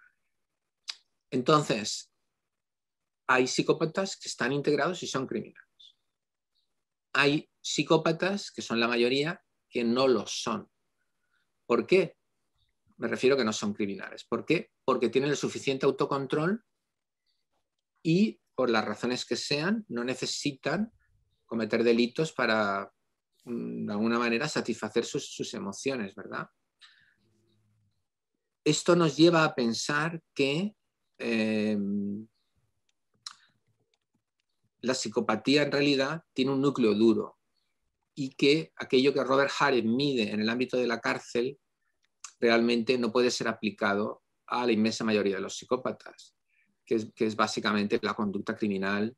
Entonces, hay psicópatas que están integrados y son criminales. Hay psicópatas, que son la mayoría, que no lo son. ¿Por qué? Me refiero que no son criminales. ¿Por qué? Porque tienen el suficiente autocontrol y, por las razones que sean, no necesitan cometer delitos para, mm, de alguna manera, satisfacer sus, emociones, ¿verdad? Esto nos lleva a pensar que em, la psicopatía en realidad tiene un núcleo duro y que aquello que Robert Harris mide en el ámbito de la cárcel realmente no puede ser aplicado a la inmensa mayoría de los psicópatas, que es, básicamente la conducta criminal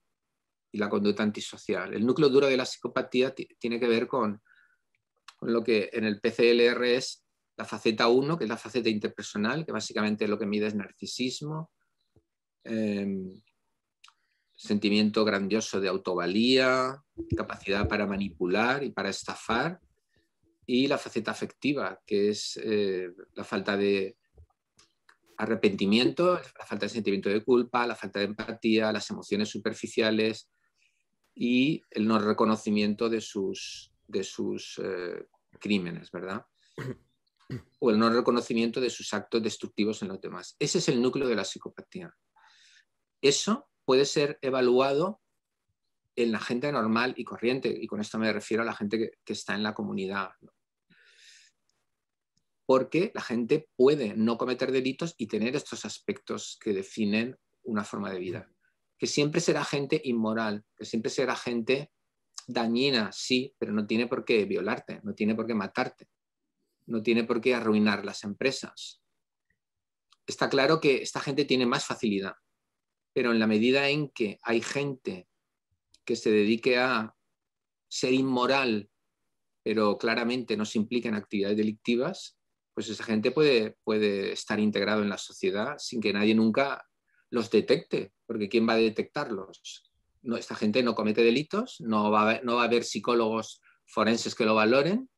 y la conducta antisocial. El núcleo duro de la psicopatía tiene que ver con, lo que en el PCLR es la faceta 1, que es la faceta interpersonal, que básicamente lo que mide es narcisismo, em, sentimiento grandioso de autovalía, capacidad para manipular y para estafar, y la faceta afectiva, que es eh, la falta de arrepentimiento, la falta de sentimiento de culpa, la falta de empatía, las emociones superficiales y el no reconocimiento de sus, de sus eh, crímenes, ¿verdad? O el no reconocimiento de sus actos destructivos en los demás. Ese es el núcleo de la psicopatía. Eso puede ser evaluado en la gente normal y corriente, y con esto me refiero a la gente que, está en la comunidad. Porque la gente puede no cometer delitos y tener estos aspectos que definen una forma de vida. Que siempre será gente inmoral, que siempre será gente dañina, sí, pero no tiene por qué violarte, no tiene por qué matarte, no tiene por qué arruinar las empresas. Está claro que esta gente tiene más facilidad pero en la medida en que hay gente que se dedique a ser inmoral, pero claramente no se implica en actividades delictivas, pues esa gente puede, puede estar integrado en la sociedad sin que nadie nunca los detecte, porque ¿quién va a detectarlos? Esta gente no comete delitos, no va, a, no va a haber psicólogos forenses que lo valoren,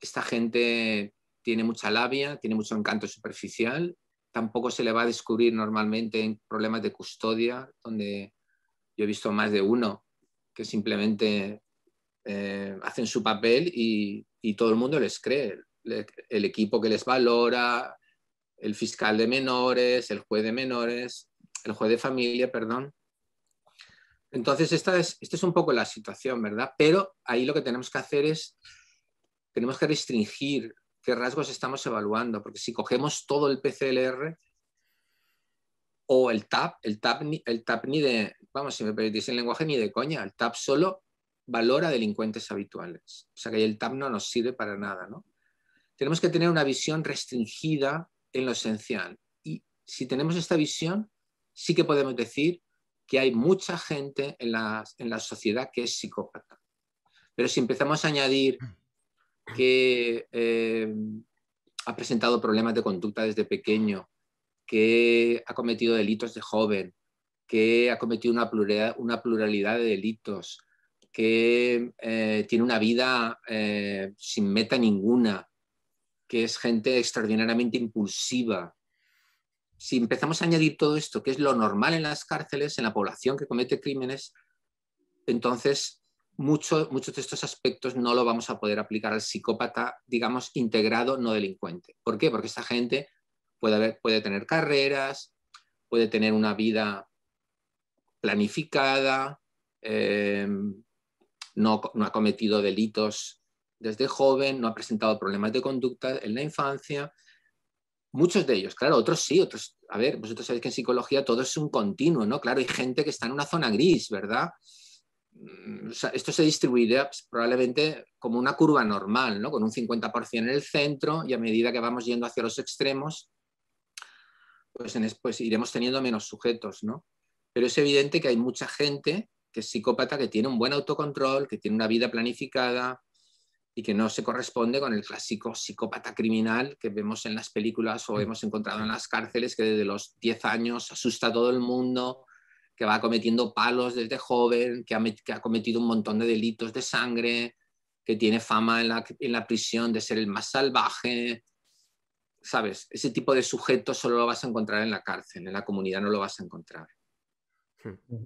esta gente tiene mucha labia, tiene mucho encanto superficial tampoco se le va a descubrir normalmente en problemas de custodia, donde yo he visto más de uno que simplemente eh, hacen su papel y, todo el mundo les cree. el equipo que les valora, el fiscal de menores, el juez de menores, el juez de familia, perdón. Entonces, esta es, esta es un poco la situación, ¿verdad? Pero ahí lo que tenemos que hacer es, tenemos que restringir qué rasgos estamos evaluando, porque si cogemos todo el PCLR o el TAP, el TAP, el TAP ni de, vamos, si me permitís el lenguaje, ni de coña, el TAP solo valora delincuentes habituales. O sea que el TAP no nos sirve para nada, ¿no? tenemos que tener una visión restringida en lo esencial. Y si tenemos esta visión, sí que podemos decir que hay mucha gente en la, en la sociedad que es psicópata. Pero si empezamos a añadir que eh, ha presentado problemas de conducta desde pequeño, que ha cometido delitos de joven, que ha cometido una pluralidad, de delitos, que eh, tiene una vida eh, sin meta ninguna, que es gente extraordinariamente impulsiva. Si empezamos a añadir todo esto, que es lo normal en las cárceles, en la población que comete crímenes, entonces muchos de estos aspectos no lo vamos a poder aplicar al psicópata, digamos, integrado, no delincuente. ¿Por qué? Porque esta gente puede, puede tener carreras, puede tener una vida planificada, eh, no, no, ha cometido delitos desde joven, no ha presentado problemas de conducta en la infancia. Muchos de ellos, claro, otros sí, otros, a ver, vosotros sabéis que en psicología todo es un continuo, ¿no? Claro, hay gente que está en una zona gris, ¿verdad? Mm, esto se distribuiría pues, probablemente como una curva normal, ¿no? con un 50% en el centro y a medida que vamos yendo hacia los extremos, pues, pues, iremos teniendo menos sujetos. ¿no? Pero es evidente que hay mucha gente que es psicópata, que tiene un buen autocontrol, que tiene una vida planificada y que no se corresponde con el clásico psicópata criminal que vemos en las películas o mm. hemos encontrado en las cárceles, que desde los 10 años asusta a todo el mundo, que va cometiendo palos desde joven, que ha, cometido un montón de delitos de sangre, que tiene fama en la, prisión de ser el más salvaje. ¿Sabes? Ese tipo de sujeto solo lo vas a encontrar en la cárcel, en la comunidad no lo vas a encontrar. Hmm.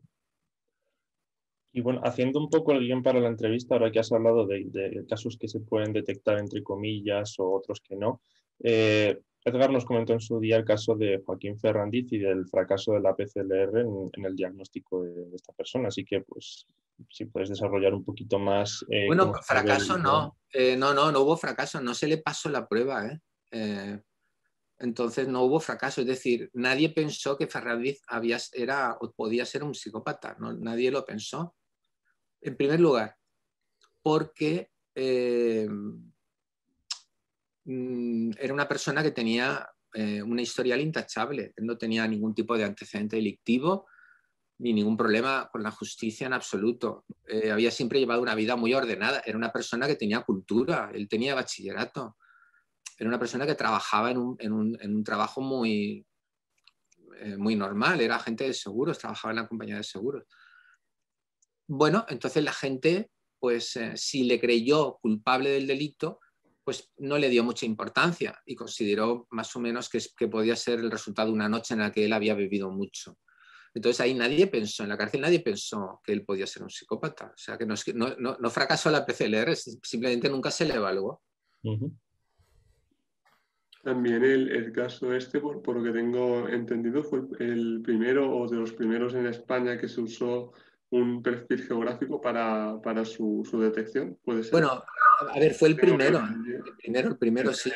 Y bueno, haciendo un poco el guion para la entrevista, ahora que has hablado de, casos que se pueden detectar entre comillas o otros que no, eh, Edgar nos comentó en su día el caso de Joaquín Ferrandiz y del fracaso de la PCLR en, el diagnóstico de, esta persona. Así que, pues, si puedes desarrollar un poquito más. Eh, bueno, fracaso no. Eh, no, no, no hubo fracaso. No se le pasó la prueba. ¿eh? entonces, no hubo fracaso. Es decir, nadie pensó que Ferrandiz había, era o podía ser un psicópata. ¿no? Nadie lo pensó. En primer lugar, porque Mm, era una persona que tenía eh, una historial intachable. no tenía ningún tipo de antecedente delictivo ni ningún problema con la justicia en absoluto. Eh, había siempre llevado una vida muy ordenada. Era una persona que tenía cultura, él tenía bachillerato. Era una persona que trabajaba en un, trabajo muy, eh, muy normal. Era agente de seguros, trabajaba en la compañía de seguros. Bueno, entonces la gente, pues si le creyó culpable del delito, pues no le dio mucha importancia y consideró más o menos que, que podía ser el resultado de una noche en la que él había bebido mucho. Entonces ahí nadie pensó, en la cárcel nadie pensó que él podía ser un psicópata. O sea que no, no, no, fracasó la PCLR, simplemente nunca se le evaluó. También el, caso este, por, por, lo que tengo entendido, fue el primero o de los primeros en España que se usó un perfil geográfico para, para su, su, detección. ¿Puede ser? Bueno, a ver, fue el primero. El primero, el primero, sí.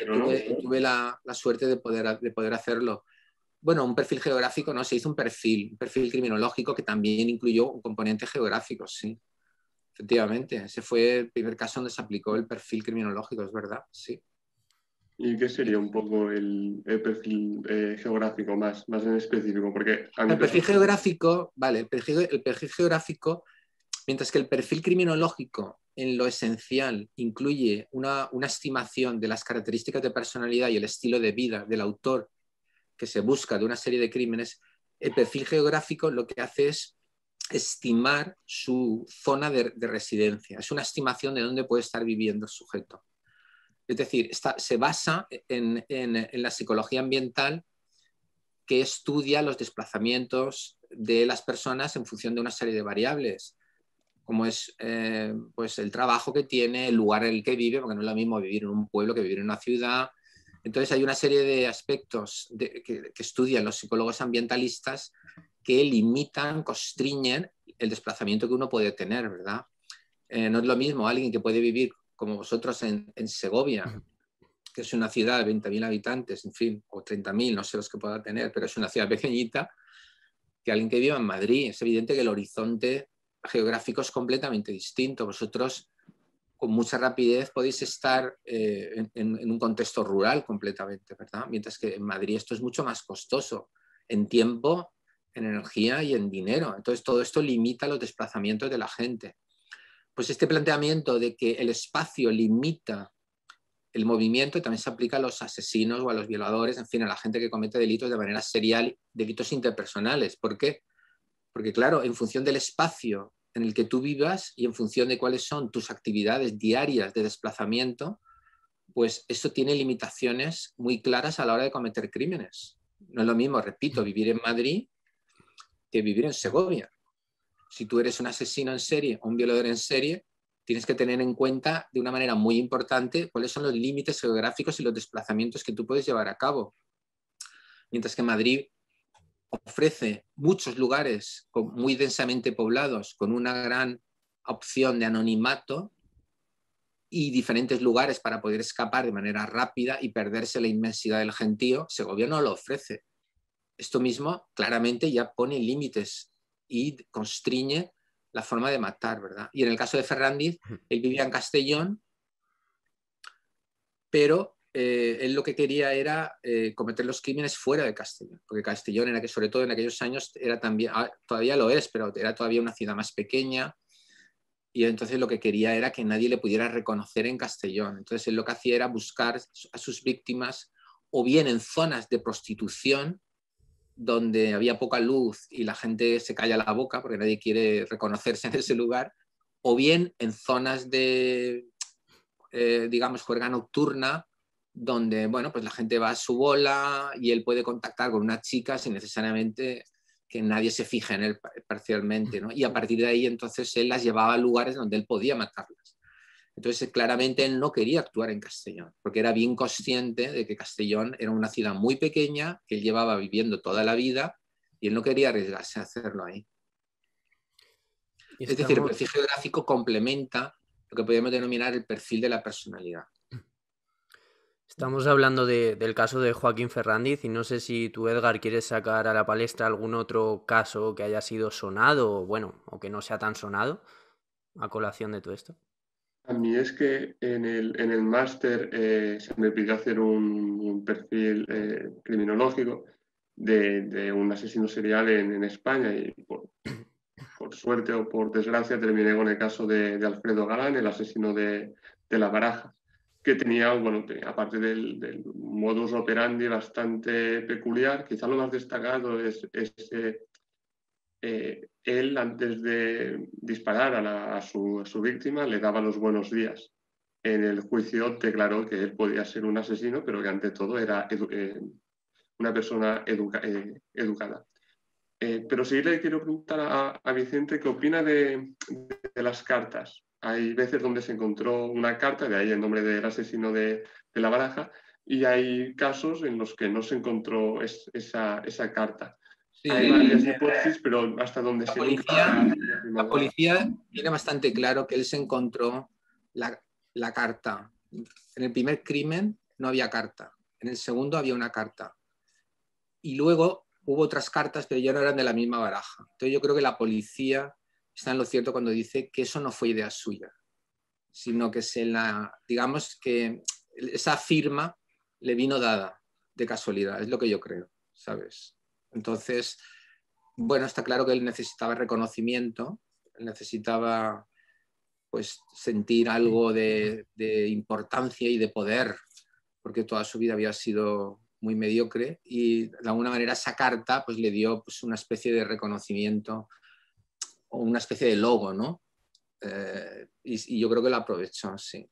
Tuve, la, suerte de poder, de poder hacerlo. Bueno, un perfil geográfico, no, se hizo un perfil, un perfil criminológico que también incluyó un componente geográfico, sí. Efectivamente, ese fue el primer caso donde se aplicó el perfil criminológico, es verdad, sí. ¿Y qué sería un poco el, perfil eh, geográfico más, más en específico? Porque el perfil geográfico, vale, el perfil, el perfil geográfico, mientras que el perfil criminológico en lo esencial incluye una, estimación de las características de personalidad y el estilo de vida del autor que se busca de una serie de crímenes, el perfil geográfico lo que hace es estimar su zona de, residencia. Es una estimación de dónde puede estar viviendo el sujeto. Es decir, se basa en, la psicología ambiental que estudia los desplazamientos de las personas en función de una serie de variables como es eh, pues el trabajo que tiene, el lugar en el que vive, porque no es lo mismo vivir en un pueblo que vivir en una ciudad. Entonces hay una serie de aspectos que, estudian los psicólogos ambientalistas que limitan, constriñen el desplazamiento que uno puede tener, ¿verdad? Eh, no es lo mismo alguien que puede vivir como vosotros en, en Segovia, que es una ciudad de 20.000 habitantes, en fin, o 30.000, no sé los que pueda tener, pero es una ciudad pequeñita, que alguien que viva en Madrid. Es evidente que el horizonte geográfico es completamente distinto. Vosotros con mucha rapidez podéis estar eh, en, un contexto rural completamente, ¿verdad? Mientras que en Madrid esto es mucho más costoso en tiempo, en energía y en dinero. Entonces todo esto limita los desplazamientos de la gente. Pues este planteamiento de que el espacio limita el movimiento también se aplica a los asesinos o a los violadores, en fin, a la gente que comete delitos de manera serial, delitos interpersonales. ¿Por qué? Porque claro, en función del espacio en el que tú vivas y en función de cuáles son tus actividades diarias de desplazamiento, pues eso tiene limitaciones muy claras a la hora de cometer crímenes. No es lo mismo, repito, vivir en Madrid que vivir en Segovia. Si tú eres un asesino en serie o un violador en serie, tienes que tener en cuenta de una manera muy importante cuáles son los límites geográficos y los desplazamientos que tú puedes llevar a cabo. Mientras que Madrid ofrece muchos lugares muy densamente poblados con una gran opción de anonimato y diferentes lugares para poder escapar de manera rápida y perderse la inmensidad del gentío, Segovia no lo ofrece. Esto mismo claramente ya pone límites y constriñe la forma de matar, ¿verdad? Y en el caso de Ferrandiz, él vivía en Castellón, pero eh, él lo que quería era eh, cometer los crímenes fuera de Castellón, porque Castellón, era que, sobre todo en aquellos años, era también, ah, todavía lo es, pero era todavía una ciudad más pequeña, y entonces lo que quería era que nadie le pudiera reconocer en Castellón. Entonces él lo que hacía era buscar a sus víctimas o bien en zonas de prostitución, donde había poca luz y la gente se calla la boca porque nadie quiere reconocerse en ese lugar, o bien en zonas de, eh, digamos, juerga nocturna, donde bueno, pues la gente va a su bola y él puede contactar con una chica sin necesariamente que nadie se fije en él parcialmente, ¿no? Y a partir de ahí entonces él las llevaba a lugares donde él podía matarlas. Entonces claramente él no quería actuar en Castellón, porque era bien consciente de que Castellón era una ciudad muy pequeña, que él llevaba viviendo toda la vida y él no quería arriesgarse a hacerlo ahí. Es decir, el perfil geográfico complementa lo que podríamos denominar el perfil de la personalidad. Estamos hablando del caso de Joaquín Ferrandiz y no sé si tú, Edgar, quieres sacar a la palestra algún otro caso que haya sido sonado o, bueno, o que no sea tan sonado a colación de todo esto. A mí es que en el, en el máster eh, se me pidió hacer un, perfil eh, criminológico de, un asesino serial en, España y por, suerte o por desgracia terminé con el caso de, Alfredo Galán, el asesino de, de La Baraja que tenía, bueno, aparte del, modus operandi bastante peculiar, quizá lo más destacado es, eh, él antes de disparar a, su, víctima le daba los buenos días. En el juicio declaró que él podía ser un asesino, pero que ante todo era eh, una persona eh, educada. pero sí le quiero preguntar a, Vicente qué opina de, de las cartas hay veces donde se encontró una carta, de ahí el nombre del asesino de, la baraja, y hay casos en los que no se encontró esa, carta. Hay varias hipótesis, pero hasta donde la se policía, La policía tiene bastante claro que él se encontró la, la carta. En el primer crimen no había carta, en el segundo había una carta. Y luego hubo otras cartas, pero ya no eran de la misma baraja. Entonces yo creo que la policía está en lo cierto cuando dice que eso no fue idea suya, sino que se la, digamos que esa firma le vino dada de casualidad, es lo que yo creo, ¿sabes? Entonces, bueno, está claro que él necesitaba reconocimiento, necesitaba pues sentir algo de, importancia y de poder, porque toda su vida había sido muy mediocre y de alguna manera esa carta pues le dio pues, una especie de reconocimiento una especie de logo, ¿no? Eh, y, yo creo que lo aprovechó, sí.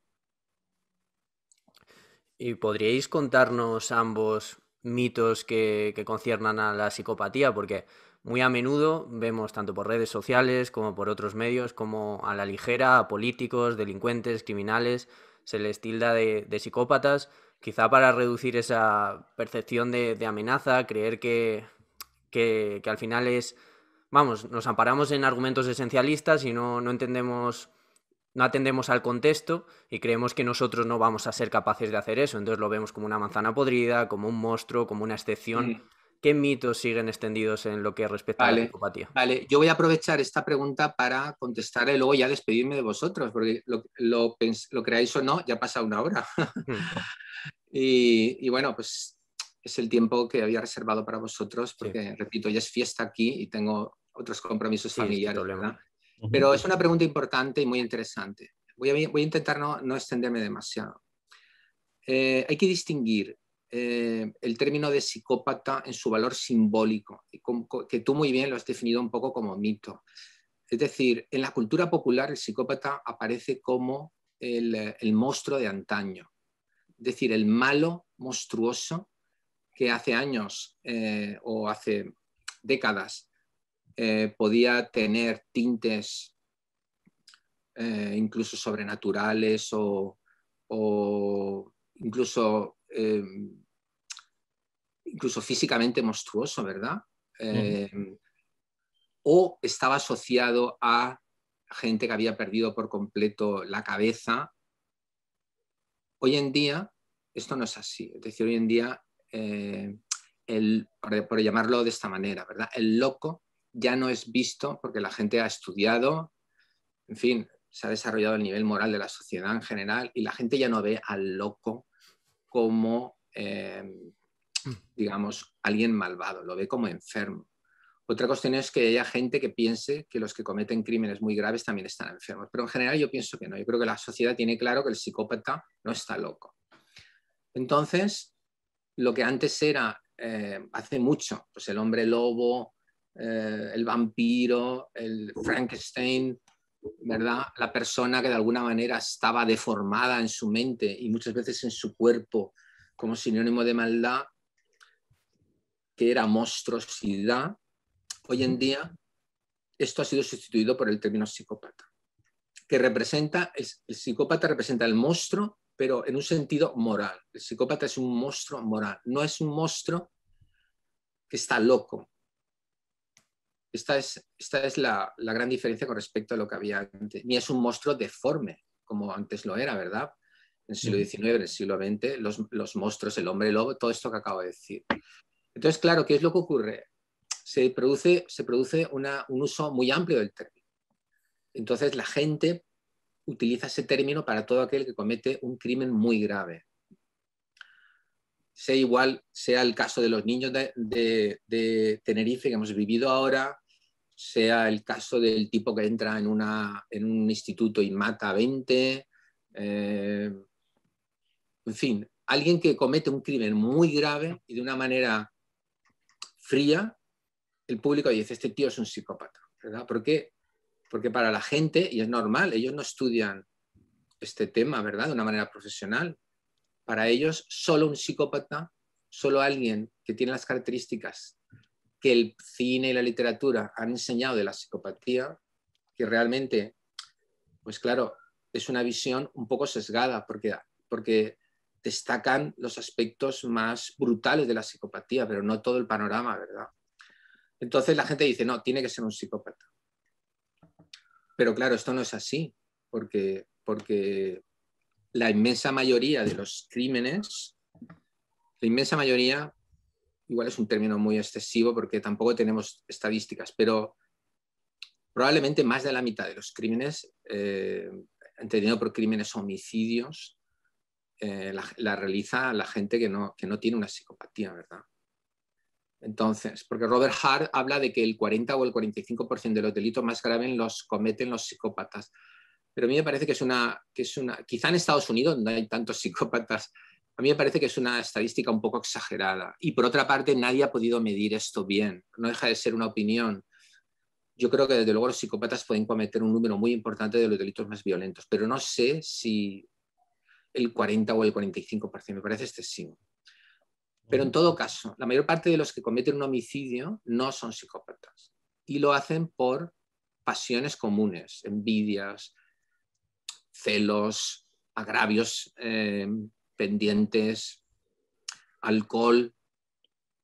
¿Y podríais contarnos ambos mitos que, que conciernan a la psicopatía? Porque muy a menudo vemos, tanto por redes sociales como por otros medios, como a la ligera a políticos, delincuentes, criminales, se les tilda de, psicópatas, quizá para reducir esa percepción de, amenaza, creer que, que, al final es vamos, nos amparamos en argumentos esencialistas y no, entendemos, no atendemos al contexto y creemos que nosotros no vamos a ser capaces de hacer eso. Entonces lo vemos como una manzana podrida, como un monstruo, como una excepción. ¿Qué mitos siguen extendidos en lo que respecta a la psicopatía? Vale, yo voy a aprovechar esta pregunta para contestar y luego ya despedirme de vosotros, porque lo, lo, creáis o no, ya pasa una hora. Hmm. y, bueno, pues es el tiempo que había reservado para vosotros, porque repito, ya es fiesta aquí y tengo otros compromisos familiares, Pero es una pregunta importante y muy interesante. Voy a, intentar no, no, extenderme demasiado. Eh, hay que distinguir eh, el término de psicópata en su valor simbólico, que tú muy bien lo has definido un poco como mito. Es decir, en la cultura popular el psicópata aparece como el, monstruo de antaño, es decir, el malo monstruoso que hace años eh, o hace décadas eh, podía tener tintes incluso sobrenaturales o, incluso incluso físicamente monstruoso, ¿verdad? Eh, o estaba asociado a gente que había perdido por completo la cabeza. Hoy en día esto no es así. Es decir, hoy en día, eh, el, por, llamarlo de esta manera, ¿verdad? El loco ya no es visto porque la gente ha estudiado, en fin, se ha desarrollado el nivel moral de la sociedad en general y la gente ya no ve al loco como eh, digamos, alguien malvado, lo ve como enfermo. Otra cuestión es que haya gente que piense que los que cometen crímenes muy graves también están enfermos, pero en general yo pienso que no. Yo creo que la sociedad tiene claro que el psicópata no está loco. Entonces, lo que antes era, eh, hace mucho, pues el hombre lobo, eh, el vampiro, el Frankenstein, ¿verdad? La persona que de alguna manera estaba deformada en su mente y muchas veces en su cuerpo como sinónimo de maldad, que era monstruosidad, hoy en día esto ha sido sustituido por el término psicópata, que representa, el, psicópata representa el monstruo, pero en un sentido moral. El psicópata es un monstruo moral, no es un monstruo que está loco. Esta es, esta es la, gran diferencia con respecto a lo que había antes. Ni es un monstruo deforme, como antes lo era, ¿verdad? En el siglo XIX, en el siglo XX, los, los monstruos, el hombre lobo, todo esto que acabo de decir. Entonces, claro, ¿qué es lo que ocurre? Se produce, se produce un uso muy amplio del término. Entonces, la gente utiliza ese término para todo aquel que comete un crimen muy grave. Sea igual, sea el caso de los niños de, Tenerife que hemos vivido ahora, sea el caso del tipo que entra en, un instituto y mata a 20, eh, en fin, alguien que comete un crimen muy grave y de una manera fría, el público dice, este tío es un psicópata, ¿verdad? ¿Por qué? Porque para la gente, y es normal, ellos no estudian este tema, ¿verdad? De una manera profesional. Para ellos, solo un psicópata, solo alguien que tiene las características que el cine y la literatura han enseñado de la psicopatía, que realmente, pues claro, es una visión un poco sesgada, porque, porque destacan los aspectos más brutales de la psicopatía, pero no todo el panorama, ¿verdad? Entonces la gente dice, no, tiene que ser un psicópata. Pero claro, esto no es así, porque, porque la inmensa mayoría de los crímenes, la inmensa mayoría, igual es un término muy excesivo porque tampoco tenemos estadísticas, pero probablemente más de la mitad de los crímenes, eh, entendido por crímenes homicidios, eh, la, realiza la gente que no, que no tiene una psicopatía, ¿verdad? Entonces, porque Robert Hart habla de que el 40 o el 45% de los delitos más graves los cometen los psicópatas. Pero a mí me parece que es una, que es una, quizá en Estados Unidos no hay tantos psicópatas, a mí me parece que es una estadística un poco exagerada. Y por otra parte, nadie ha podido medir esto bien. No deja de ser una opinión. Yo creo que desde luego los psicópatas pueden cometer un número muy importante de los delitos más violentos, pero no sé si el 40 o el 45%, me parece excesivo. Pero en todo caso, la mayor parte de los que cometen un homicidio no son psicópatas y lo hacen por pasiones comunes, envidias, celos, agravios eh, pendientes, alcohol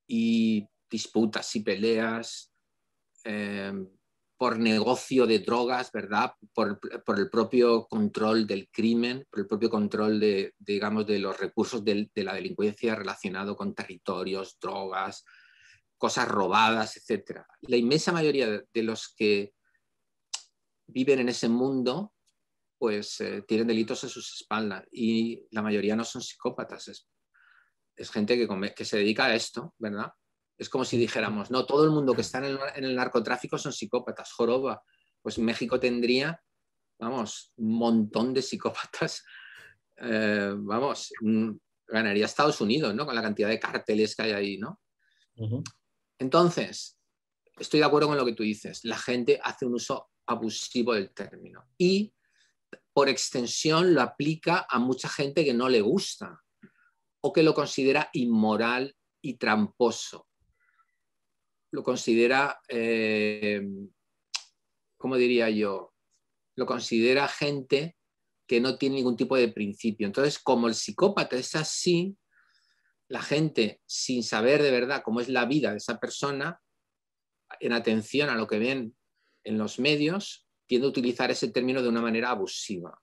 y disputas y peleas, eh, por negocio de drogas, ¿verdad? Por, el propio control del crimen, por el propio control de, digamos, de los recursos de, la delincuencia relacionado con territorios, drogas, cosas robadas, etc. La inmensa mayoría de los que viven en ese mundo, pues eh, tienen delitos a sus espaldas y la mayoría no son psicópatas, es, gente que, que, se dedica a esto, ¿verdad? Es como si dijéramos, no, todo el mundo que está en el, narcotráfico son psicópatas, joroba. Pues México tendría, vamos, un montón de psicópatas, eh, vamos, mm, ganaría Estados Unidos, ¿no? Con la cantidad de cárteles que hay ahí, ¿no? Entonces, estoy de acuerdo con lo que tú dices, la gente hace un uso abusivo del término y por extensión lo aplica a mucha gente que no le gusta o que lo considera inmoral y tramposo. Lo considera, eh, ¿cómo diría yo? Lo considera gente que no tiene ningún tipo de principio. Entonces, como el psicópata es así, la gente, sin saber de verdad cómo es la vida de esa persona, en atención a lo que ven en los medios tiende a utilizar ese término de una manera abusiva.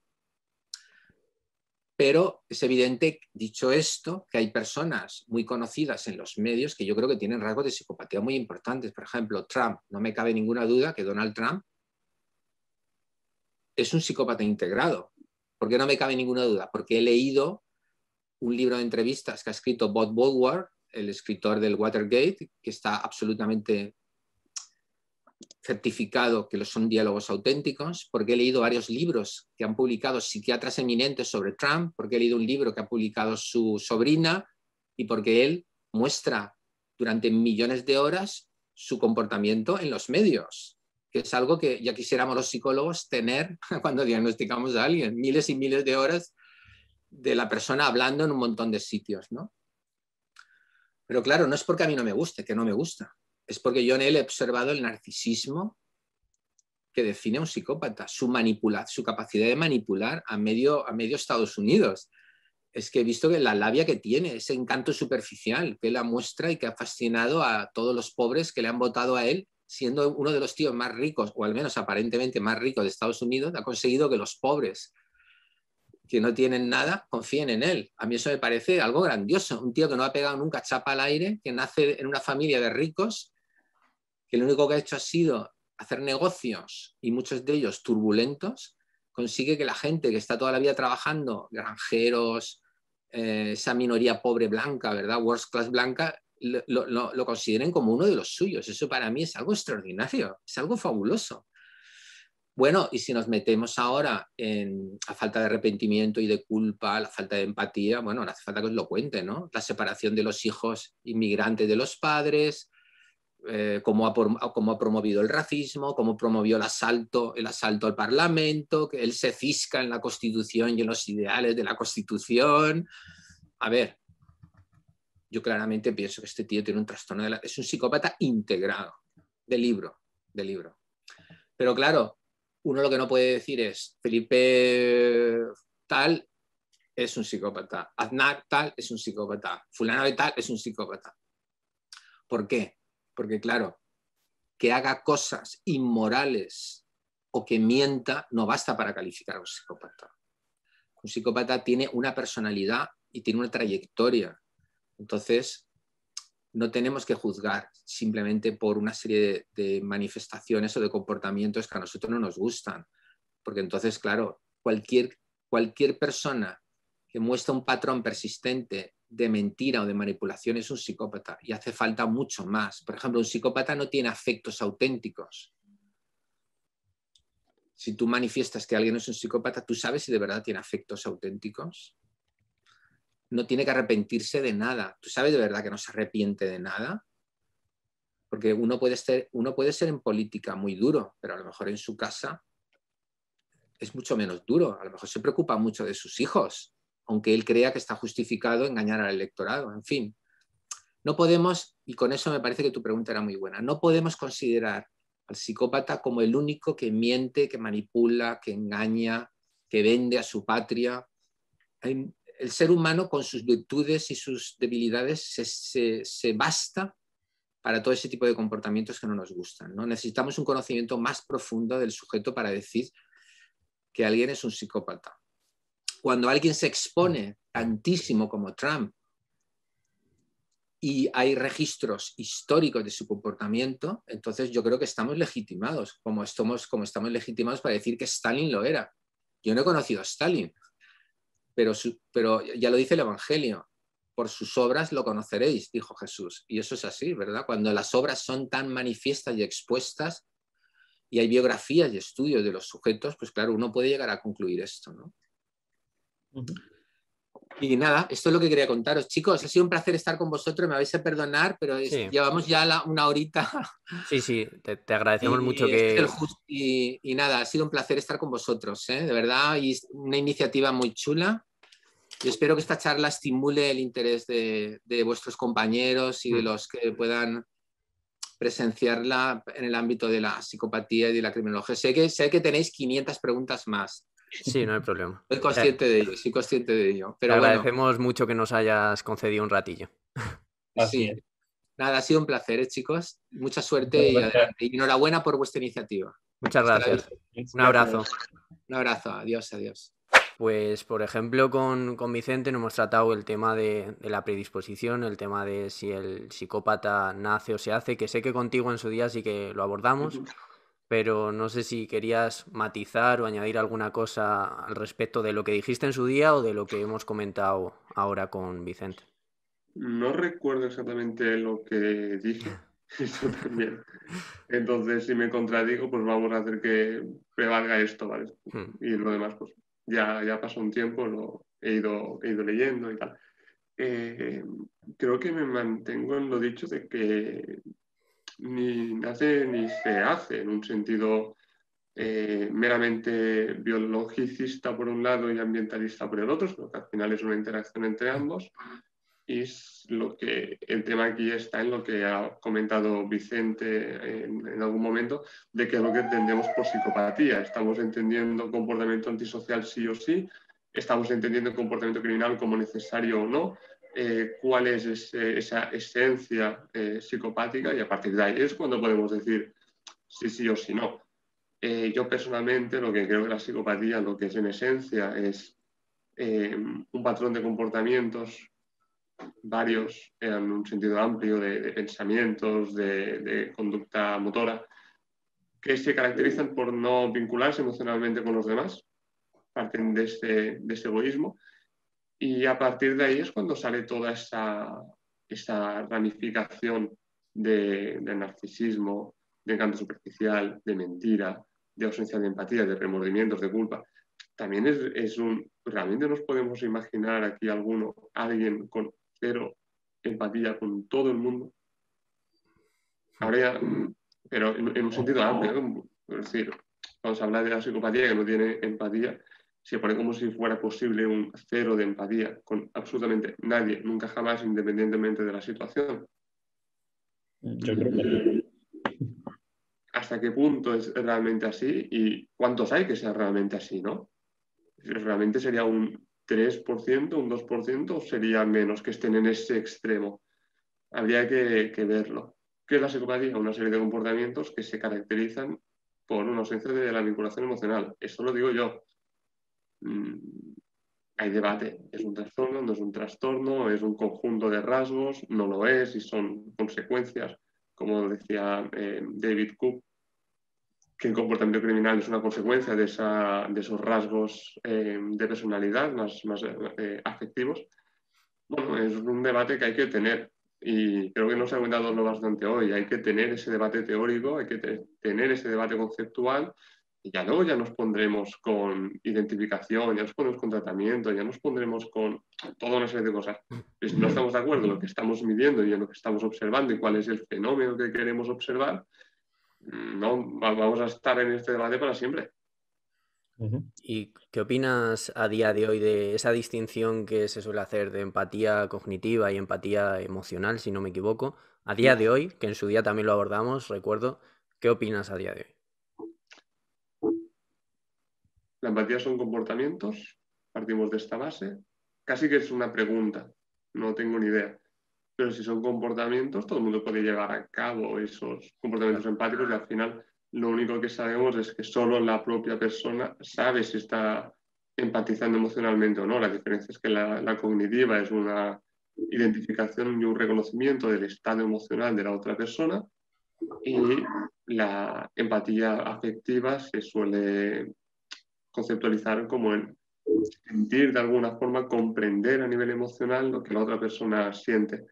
Pero es evidente, dicho esto, que hay personas muy conocidas en los medios que yo creo que tienen rasgos de psicopatía muy importantes. Por ejemplo, Trump. No me cabe ninguna duda que Donald Trump es un psicópata integrado. ¿Por qué no me cabe ninguna duda? Porque he leído un libro de entrevistas que ha escrito Bob Woodward, el escritor del Watergate, que está absolutamente certificado que son diálogos auténticos, porque he leído varios libros que han publicado psiquiatras eminentes sobre Trump, porque he leído un libro que ha publicado su sobrina y porque él muestra durante millones de horas su comportamiento en los medios, que es algo que ya quisiéramos los psicólogos tener cuando diagnosticamos a alguien, miles y miles de horas de la persona hablando en un montón de sitios, ¿no? Pero claro, no es porque a mí no me guste, que no me gusta es porque yo en él he observado el narcisismo que define a un psicópata, su, capacidad de manipular a medio, a medio Estados Unidos. Es que he visto que la labia que tiene, ese encanto superficial que la muestra y que ha fascinado a todos los pobres que le han votado a él, siendo uno de los tíos más ricos, o al menos aparentemente más ricos de Estados Unidos, ha conseguido que los pobres que no tienen nada confíen en él. A mí eso me parece algo grandioso. Un tío que no ha pegado nunca chapa al aire, que nace en una familia de ricos que lo único que ha hecho ha sido hacer negocios y muchos de ellos turbulentos, consigue que la gente que está toda la vida trabajando, granjeros, eh, esa minoría pobre blanca, ¿verdad? Worst class blanca, lo, consideren como uno de los suyos. Eso para mí es algo extraordinario, es algo fabuloso. Bueno, y si nos metemos ahora en la falta de arrepentimiento y de culpa, la falta de empatía, bueno, no hace falta que os lo cuente, ¿no? La separación de los hijos inmigrantes de los padres, eh, cómo, ha, promovido el racismo, cómo promovió el asalto, el asalto al Parlamento, que él se cisca en la Constitución y en los ideales de la Constitución. A ver, yo claramente pienso que este tío tiene un trastorno de la... Es un psicópata integrado, de libro, de libro. Pero claro, uno lo que no puede decir es Felipe tal es un psicópata, Aznar tal es un psicópata, fulano de tal es un psicópata. ¿Por qué? Porque claro, que haga cosas inmorales o que mienta no basta para calificar a un psicópata. Un psicópata tiene una personalidad y tiene una trayectoria. Entonces, no tenemos que juzgar simplemente por una serie de, manifestaciones o de comportamientos que a nosotros no nos gustan. Porque entonces, claro, cualquier, cualquier persona que muestra un patrón persistente de mentira o de manipulación es un psicópata y hace falta mucho más. Por ejemplo, un psicópata no tiene afectos auténticos. Si tú manifiestas que alguien es un psicópata, ¿tú sabes si de verdad tiene afectos auténticos? No tiene que arrepentirse de nada. ¿Tú sabes de verdad que no se arrepiente de nada? Porque uno puede ser, uno puede ser en política muy duro, pero a lo mejor en su casa es mucho menos duro. A lo mejor se preocupa mucho de sus hijos aunque él crea que está justificado engañar al electorado. En fin, no podemos, y con eso me parece que tu pregunta era muy buena, no podemos considerar al psicópata como el único que miente, que manipula, que engaña, que vende a su patria. El ser humano con sus virtudes y sus debilidades se, basta para todo ese tipo de comportamientos que no nos gustan. ¿no? Necesitamos un conocimiento más profundo del sujeto para decir que alguien es un psicópata cuando alguien se expone tantísimo como Trump y hay registros históricos de su comportamiento, entonces yo creo que estamos legitimados, como estamos, como estamos legitimados para decir que Stalin lo era. Yo no he conocido a Stalin, pero, pero ya lo dice el Evangelio, por sus obras lo conoceréis, dijo Jesús. Y eso es así, ¿verdad? Cuando las obras son tan manifiestas y expuestas y hay biografías y estudios de los sujetos, pues claro, uno puede llegar a concluir esto, ¿no? Y nada, esto es lo que quería contaros. Chicos, ha sido un placer estar con vosotros, me vais a perdonar, pero llevamos ya una horita. Sí, sí, te, agradecemos mucho que... Y, nada, ha sido un placer estar con vosotros, ¿eh? de verdad, y una iniciativa muy chula. Y espero que esta charla estimule el interés de, vuestros compañeros y de mm. los que puedan presenciarla en el ámbito de la psicopatía y de la criminología. Sé que, sé que tenéis 500 preguntas más. Sí, no hay problema. Soy consciente de ello, soy consciente de ello. Pero Te agradecemos mucho que nos hayas concedido un ratillo. Así es. Nada, ha sido un placer, ¿eh, chicos. Mucha suerte y, adelante. y enhorabuena por vuestra iniciativa. Muchas gracias. Un abrazo. Un abrazo. Adiós, adiós. Pues, por ejemplo, con, Vicente nos hemos tratado el tema de, de, la predisposición, el tema de si el psicópata nace o se hace, que sé que contigo en su día sí que lo abordamos pero no sé si querías matizar o añadir alguna cosa al respecto de lo que dijiste en su día o de lo que hemos comentado ahora con Vicente. No recuerdo exactamente lo que dije, eso también. Entonces, si me contradigo, pues vamos a hacer que prevalga esto, ¿vale? Hmm. Y lo demás, pues ya, ya pasó un tiempo, lo he ido, he ido leyendo y tal. Eh, creo que me mantengo en lo dicho de que ni nace ni se hace en un sentido eh, meramente biologicista por un lado y ambientalista por el otro, sino que al final es una interacción entre ambos. Y es lo que el tema aquí está en lo que ha comentado Vicente en, algún momento, de que es lo que entendemos por psicopatía. Estamos entendiendo comportamiento antisocial sí o sí, estamos entendiendo comportamiento criminal como necesario o no, eh, cuál es esa esencia eh, psicopática y a partir de ahí es cuando podemos decir sí, sí o sí no. Eh, yo personalmente lo que creo que la psicopatía, lo que es en esencia, es un patrón de comportamientos varios en un sentido amplio de, pensamientos, de, conducta motora, que se caracterizan por no vincularse emocionalmente con los demás, parten de este, de este egoísmo y a partir de ahí es cuando sale toda esa, esa ramificación de, narcisismo, de encanto superficial, de mentira, de ausencia de empatía, de remordimientos, de culpa. También es, es un... Realmente nos podemos imaginar aquí alguno, alguien con cero empatía con todo el mundo. Habría, pero en, un sentido amplio, es decir, cuando se habla de la psicopatía que no tiene empatía, se pone como si fuera posible un cero de empatía con absolutamente nadie, nunca jamás, independientemente de la situación. Yo creo que... ¿Hasta qué punto es realmente así y cuántos hay que sea realmente así, no? ¿Realmente sería un 3%, un 2% o sería menos que estén en ese extremo? Habría que, que verlo. ¿Qué es la psicopatía? Una serie de comportamientos que se caracterizan por una ausencia de la vinculación emocional. Eso lo digo yo Mm, hay debate. ¿Es un trastorno? ¿No es un trastorno? ¿Es un conjunto de rasgos? No lo es y son consecuencias, como decía eh, David Cook, que el comportamiento criminal es una consecuencia de, esos rasgos eh, de personalidad más, más eh, afectivos. Bueno, es un debate que hay que tener y creo que no se ha comentado lo bastante hoy. Hay que tener ese debate teórico, hay que tener ese debate conceptual y ya luego ya nos pondremos con identificación, ya nos pondremos con tratamiento, ya nos pondremos con toda una serie de cosas. Si no estamos de acuerdo en lo que estamos midiendo y en lo que estamos observando y cuál es el fenómeno que queremos observar, mm, no vamos a estar en este debate para siempre. ¿Y qué opinas a día de hoy de esa distinción que se suele hacer de empatía cognitiva y empatía emocional, si no me equivoco? A día de hoy, que en su día también lo abordamos, recuerdo, ¿qué opinas a día de hoy? La empatía son comportamientos, partimos de esta base. Casi que es una pregunta, no tengo ni idea. Pero si son comportamientos, todo el mundo puede llevar a cabo esos comportamientos empáticos y al final lo único que sabemos es que solo la propia persona sabe si está empatizando emocionalmente o no. La diferencia es que la, cognitiva es una identificación y un reconocimiento del estado emocional de la otra persona y la empatía afectiva se suele conceptualizar como el sentir de alguna forma, comprender a nivel emocional lo que la otra persona siente.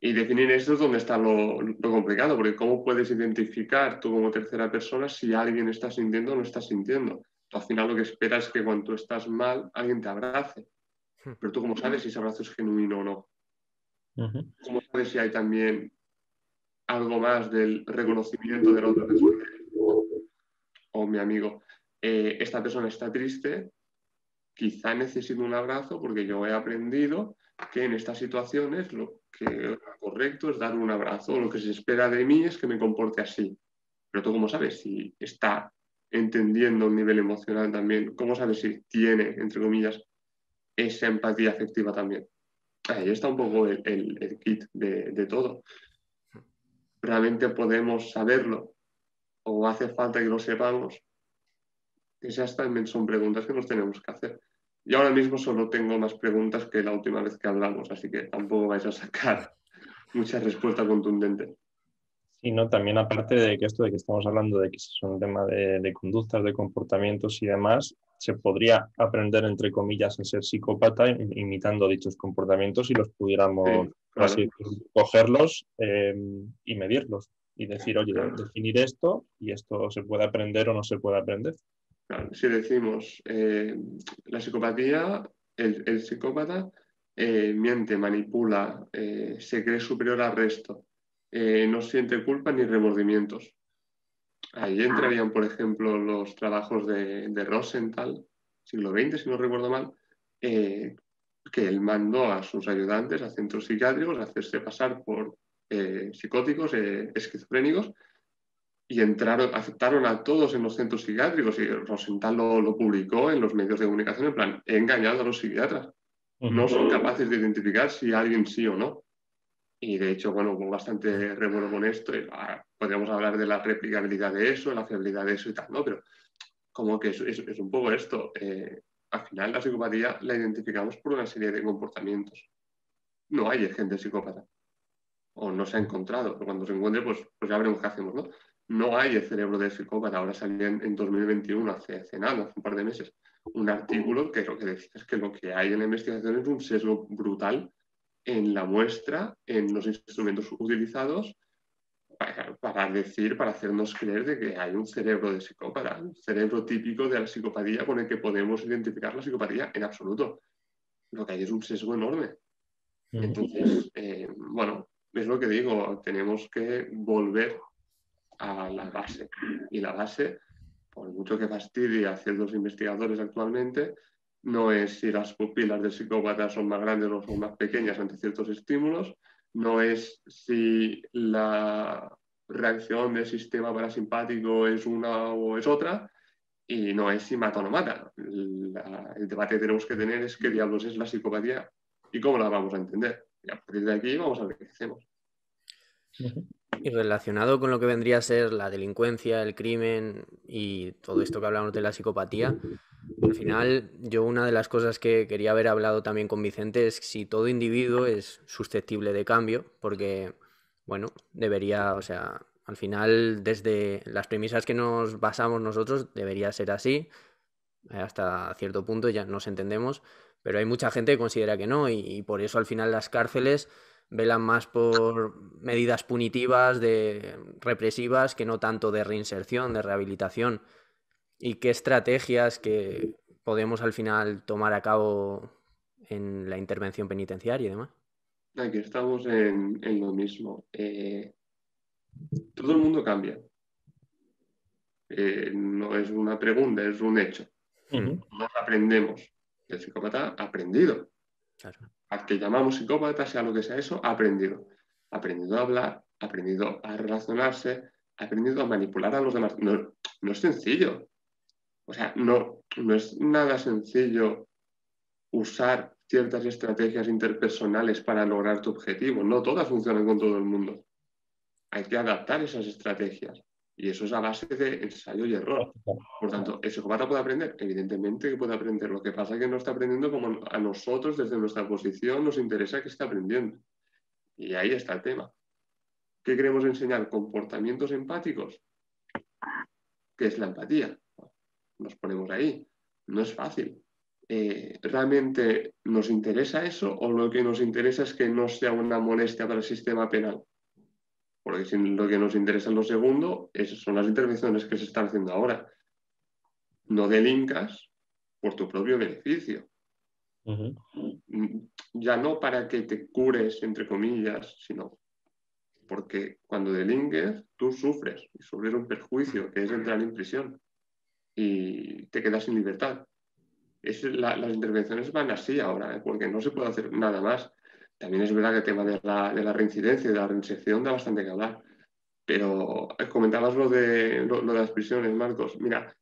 Y definir esto es donde está lo, complicado, porque ¿cómo puedes identificar tú como tercera persona si alguien está sintiendo o no está sintiendo? al final lo que esperas es que cuando tú estás mal, alguien te abrace. Hmm. Pero tú cómo sabes si ese abrazo es genuino o no. ¿Cómo sabes si hay también algo más del reconocimiento de la otra persona? O mi amigo, eh, esta persona está triste, quizá necesito un abrazo porque yo he aprendido que en estas situaciones lo que correcto es dar un abrazo, lo que se espera de mí es que me comporte así. Pero tú cómo sabes si está entendiendo un nivel emocional también, cómo sabes si tiene, entre comillas, esa empatía afectiva también. Ahí está un poco el, kit de todo. ¿Realmente podemos saberlo? ¿O hace falta que lo sepamos? Esas también son preguntas que nos tenemos que hacer. Y ahora mismo solo tengo más preguntas que la última vez que hablamos, así que tampoco vais a sacar muchas respuestas contundentes. Sí, no, también aparte de que esto de que estamos hablando de que es un tema de, conductas, de comportamientos y demás, se podría aprender, entre comillas, a ser psicópata imitando dichos comportamientos y los pudiéramos cogerlos eh, y medirlos y decir, oye, definir esto y esto se puede aprender o no se puede aprender si decimos eh, la psicopatía, el, psicópata eh, miente, manipula, eh, se cree superior al resto, no siente culpa ni remordimientos. Ahí entrarían, por ejemplo, los trabajos de, de Rosenthal, siglo XX, si no recuerdo mal, que él mandó a sus ayudantes a centros psiquiátricos a hacerse pasar por psicóticos, esquizofrénicos, y entraron, aceptaron a todos en los centros psiquiátricos y Rosenthal lo, publicó en los medios de comunicación en plan, he engañado a los psiquiatras. No son capaces de identificar si alguien sí o no. Y de hecho, bueno, hubo bastante revuelo con esto. Y, ah, podríamos hablar de la replicabilidad de eso, la fiabilidad de eso y tal, ¿no? Pero como que es, es, un poco esto. Eh, al final la psicopatía la identificamos por una serie de comportamientos. No hay gente psicópata. O no se ha encontrado. Pero cuando se encuentre, pues, pues ya veremos qué hacemos, ¿no? No hay el cerebro de psicópata. Ahora salió en, 2021, hace, hace, nada, hace un par de meses, un artículo que lo que decía es que lo que hay en la investigación es un sesgo brutal en la muestra, en los instrumentos utilizados para, decir, para hacernos creer de que hay un cerebro de psicópata, un cerebro típico de la psicopatía con el que podemos identificar la psicopatía en absoluto. Lo que hay es un sesgo enorme. Entonces, eh, bueno, es lo que digo, tenemos que volver a la base. Y la base, por mucho que fastidie a ciertos investigadores actualmente, no es si las pupilas del psicópata son más grandes o son más pequeñas ante ciertos estímulos, no es si la reacción del sistema parasimpático es una o es otra, y no es si mata o no mata. el debate que tenemos que tener es qué diablos es la psicopatía y cómo la vamos a entender. Y a partir de aquí vamos a ver qué hacemos. Y relacionado con lo que vendría a ser la delincuencia, el crimen y todo esto que hablamos de la psicopatía, al final yo una de las cosas que quería haber hablado también con Vicente es si todo individuo es susceptible de cambio, porque, bueno, debería, o sea, al final desde las premisas que nos basamos nosotros debería ser así, hasta cierto punto ya nos entendemos, pero hay mucha gente que considera que no y por eso al final las cárceles velan más por medidas punitivas, de represivas, que no tanto de reinserción, de rehabilitación. ¿Y qué estrategias que podemos al final tomar a cabo en la intervención penitenciaria y demás? Aquí estamos en, lo mismo. Eh, todo el mundo cambia. Eh, no es una pregunta, es un hecho. Nos aprendemos. El psicópata ha aprendido. Claro al que llamamos psicópata, sea lo que sea eso, ha aprendido. Ha aprendido a hablar, ha aprendido a relacionarse, ha aprendido a manipular a los demás. No, es sencillo. O sea, no, no es nada sencillo usar ciertas estrategias interpersonales para lograr tu objetivo. No todas funcionan con todo el mundo. Hay que adaptar esas estrategias. Y eso es a base de ensayo y error. Por tanto, ¿el psicópata puede aprender? Evidentemente que puede aprender. Lo que pasa es que no está aprendiendo como a nosotros, desde nuestra posición, nos interesa que esté aprendiendo. Y ahí está el tema. ¿Qué queremos enseñar? ¿Comportamientos empáticos? ¿Qué es la empatía? Nos ponemos ahí. No es fácil. Eh, ¿Realmente nos interesa eso o lo que nos interesa es que no sea una molestia para el sistema penal? Porque si lo que nos interesa en lo segundo son las intervenciones que se están haciendo ahora. No delincas por tu propio beneficio. Ya no para que te cures, entre comillas, sino porque cuando delinques tú sufres y sufres un perjuicio que es entrar en prisión y te quedas sin libertad. las intervenciones van así ahora, ¿eh? porque no se puede hacer nada más. También es verdad que el tema de la, reincidencia y de la reinserción da bastante que hablar. Pero eh, comentabas lo de, las prisiones, Marcos. Mira,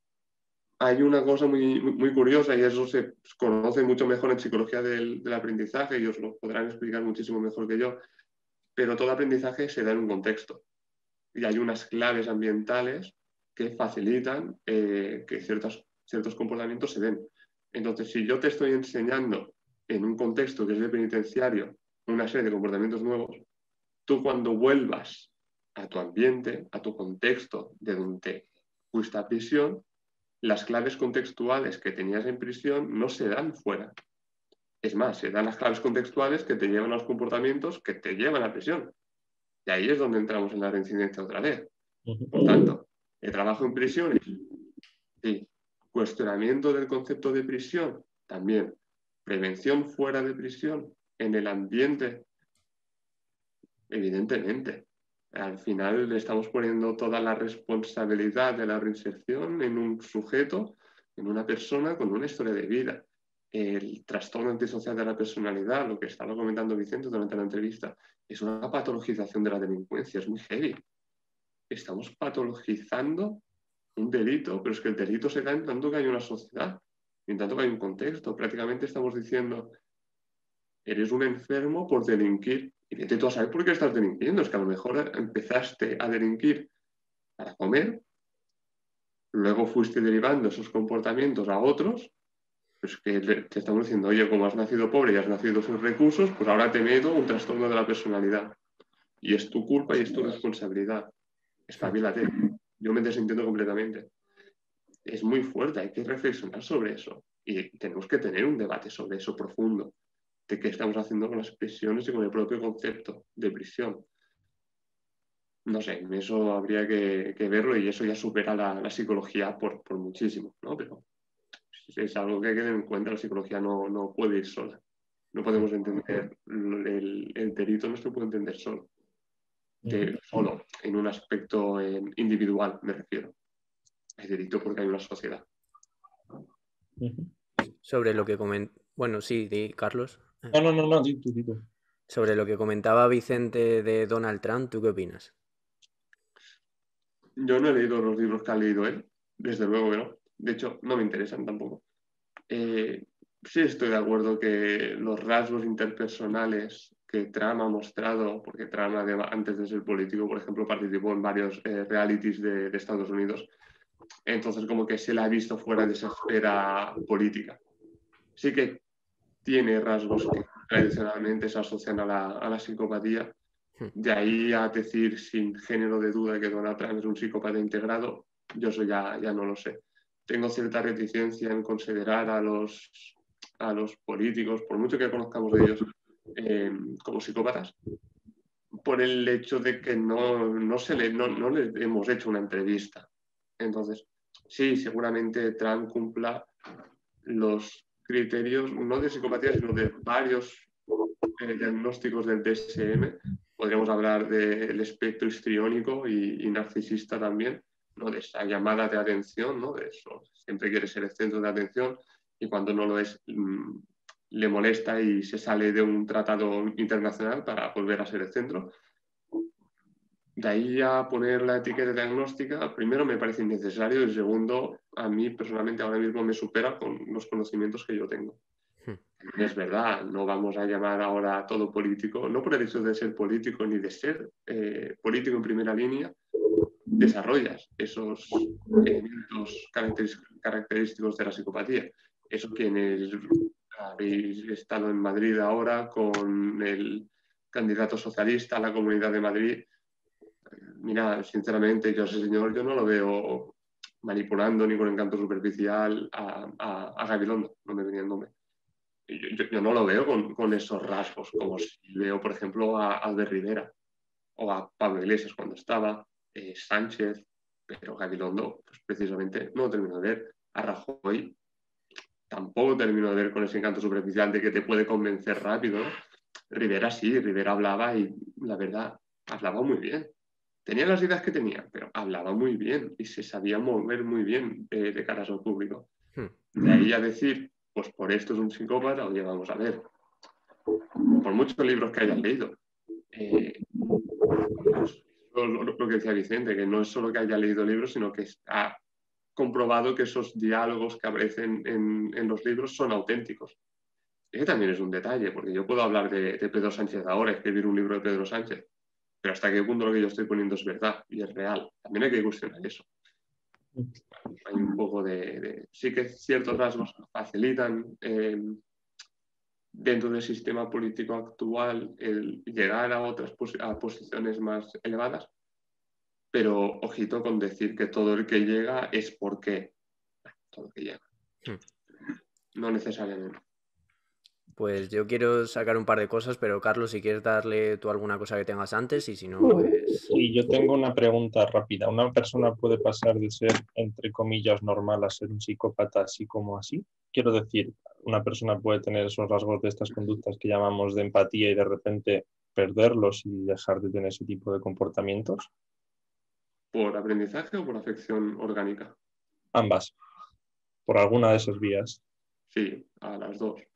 hay una cosa muy, muy, curiosa y eso se conoce mucho mejor en psicología del, aprendizaje y os lo podrán explicar muchísimo mejor que yo, pero todo aprendizaje se da en un contexto y hay unas claves ambientales que facilitan eh, que ciertos, ciertos comportamientos se den. Entonces, si yo te estoy enseñando en un contexto que es de penitenciario una serie de comportamientos nuevos, tú cuando vuelvas a tu ambiente, a tu contexto de donde fuiste a prisión, las claves contextuales que tenías en prisión no se dan fuera. Es más, se dan las claves contextuales que te llevan a los comportamientos que te llevan a prisión. Y ahí es donde entramos en la reincidencia otra vez. Por tanto, el trabajo en prisiones, sí. Cuestionamiento del concepto de prisión, también. Prevención fuera de prisión, en el ambiente, evidentemente. Al final le estamos poniendo toda la responsabilidad de la reinserción en un sujeto, en una persona con una historia de vida. El trastorno antisocial de la personalidad, lo que estaba comentando Vicente durante la entrevista, es una patologización de la delincuencia, es muy heavy. Estamos patologizando un delito, pero es que el delito se da en tanto que hay una sociedad, en tanto que hay un contexto. Prácticamente estamos diciendo, eres un enfermo por delinquir. Y vete tú a saber por qué estás delinquiendo. Es que a lo mejor empezaste a delinquir para comer, luego fuiste derivando esos comportamientos a otros, pues que te estamos diciendo, oye, como has nacido pobre y has nacido sin recursos, pues ahora te meto un trastorno de la personalidad. Y es tu culpa y es tu responsabilidad. Espabilate. Yo me desentiendo completamente. Es muy fuerte, hay que reflexionar sobre eso. Y tenemos que tener un debate sobre eso profundo de qué estamos haciendo con las prisiones y con el propio concepto de prisión. No sé, eso habría que, verlo y eso ya supera la, psicología por, muchísimo, ¿no? Pero es algo que hay que tener en cuenta, la psicología no, puede ir sola. No podemos entender el, el delito, no se puede entender solo. solo, en un aspecto individual, me refiero. Es delito porque hay una sociedad. Sobre lo que comentó, bueno, sí, Carlos. No, no, no, no, Sobre lo que comentaba Vicente de Donald Trump, ¿tú qué opinas? Yo no he leído los libros que ha leído él, desde luego que no. De hecho, no me interesan tampoco. Eh, sí estoy de acuerdo que los rasgos interpersonales que Trump ha mostrado, porque Trump antes de ser político, por ejemplo, participó en varios eh, realities de, de, Estados Unidos, entonces como que se le ha visto fuera de esa esfera política. Sí que tiene rasgos que tradicionalmente se asocian a la, psicopatía. Hmm. De ahí a decir sin género de duda que Donald Trump es un psicópata integrado, yo eso ya, ya no lo sé. Tengo cierta reticencia en considerar a los, a los políticos, por mucho que conozcamos de ellos, eh, como psicópatas, por el hecho de que no, se le, no, no les hemos hecho una entrevista. Entonces, sí, seguramente Trump cumpla los criterios, no de psicopatía, sino de varios eh, diagnósticos del DSM. Podríamos hablar del espectro histriónico y, narcisista también, ¿no? de esa llamada de atención, ¿no? de eso. Siempre quiere ser el centro de atención y cuando no lo es, mm, le molesta y se sale de un tratado internacional para volver a ser el centro. De ahí a poner la etiqueta diagnóstica, primero me parece innecesario y segundo, a mí personalmente ahora mismo me supera con los conocimientos que yo tengo. Hmm. Es verdad, no vamos a llamar ahora a todo político, no por el hecho de ser político ni de ser eh, político en primera línea, desarrollas esos elementos característicos de la psicopatía. Eso quienes habéis estado en Madrid ahora con el candidato socialista a la Comunidad de Madrid, mira, sinceramente, yo ese señor yo no lo veo manipulando ni con encanto superficial a, a, Gabilondo, no me venía el nombre. Yo, no lo veo con, esos rasgos, como si veo, por ejemplo, a Albert Rivera o a Pablo Iglesias cuando estaba, eh, Sánchez, pero Gabilondo, pues precisamente no termino de ver. A Rajoy tampoco termino de ver con ese encanto superficial de que te puede convencer rápido. Rivera sí, Rivera hablaba y la verdad, hablaba muy bien. Tenía las ideas que tenía, pero hablaba muy bien y se sabía mover muy bien de, cara a su público. Hmm. De ahí a decir, pues por esto es un psicópata, oye, vamos a ver. Por muchos libros que hayas leído. Eh, pues, lo, que decía Vicente, que no es solo que haya leído libros, sino que ha comprobado que esos diálogos que aparecen en, los libros son auténticos. Ese también es un detalle, porque yo puedo hablar de, de Pedro Sánchez ahora, escribir un libro de Pedro Sánchez, pero hasta qué punto lo que yo estoy poniendo es verdad y es real. También hay que cuestionar eso. Hay un poco de... sí que ciertos rasgos facilitan eh, dentro del sistema político actual el llegar a otras a posiciones más elevadas, pero ojito con decir que todo el que llega es porque todo el que llega. Hmm. No necesariamente. Pues yo quiero sacar un par de cosas, pero Carlos, si quieres darle tú alguna cosa que tengas antes y si no, pues... Sí, yo tengo una pregunta rápida. ¿Una persona puede pasar de ser, entre comillas, normal a ser un psicópata así como así? Quiero decir, ¿una persona puede tener esos rasgos de estas conductas que llamamos de empatía y de repente perderlos y dejar de tener ese tipo de comportamientos? ¿Por aprendizaje o por afección orgánica? Ambas. Por alguna de esas vías. Sí, a las dos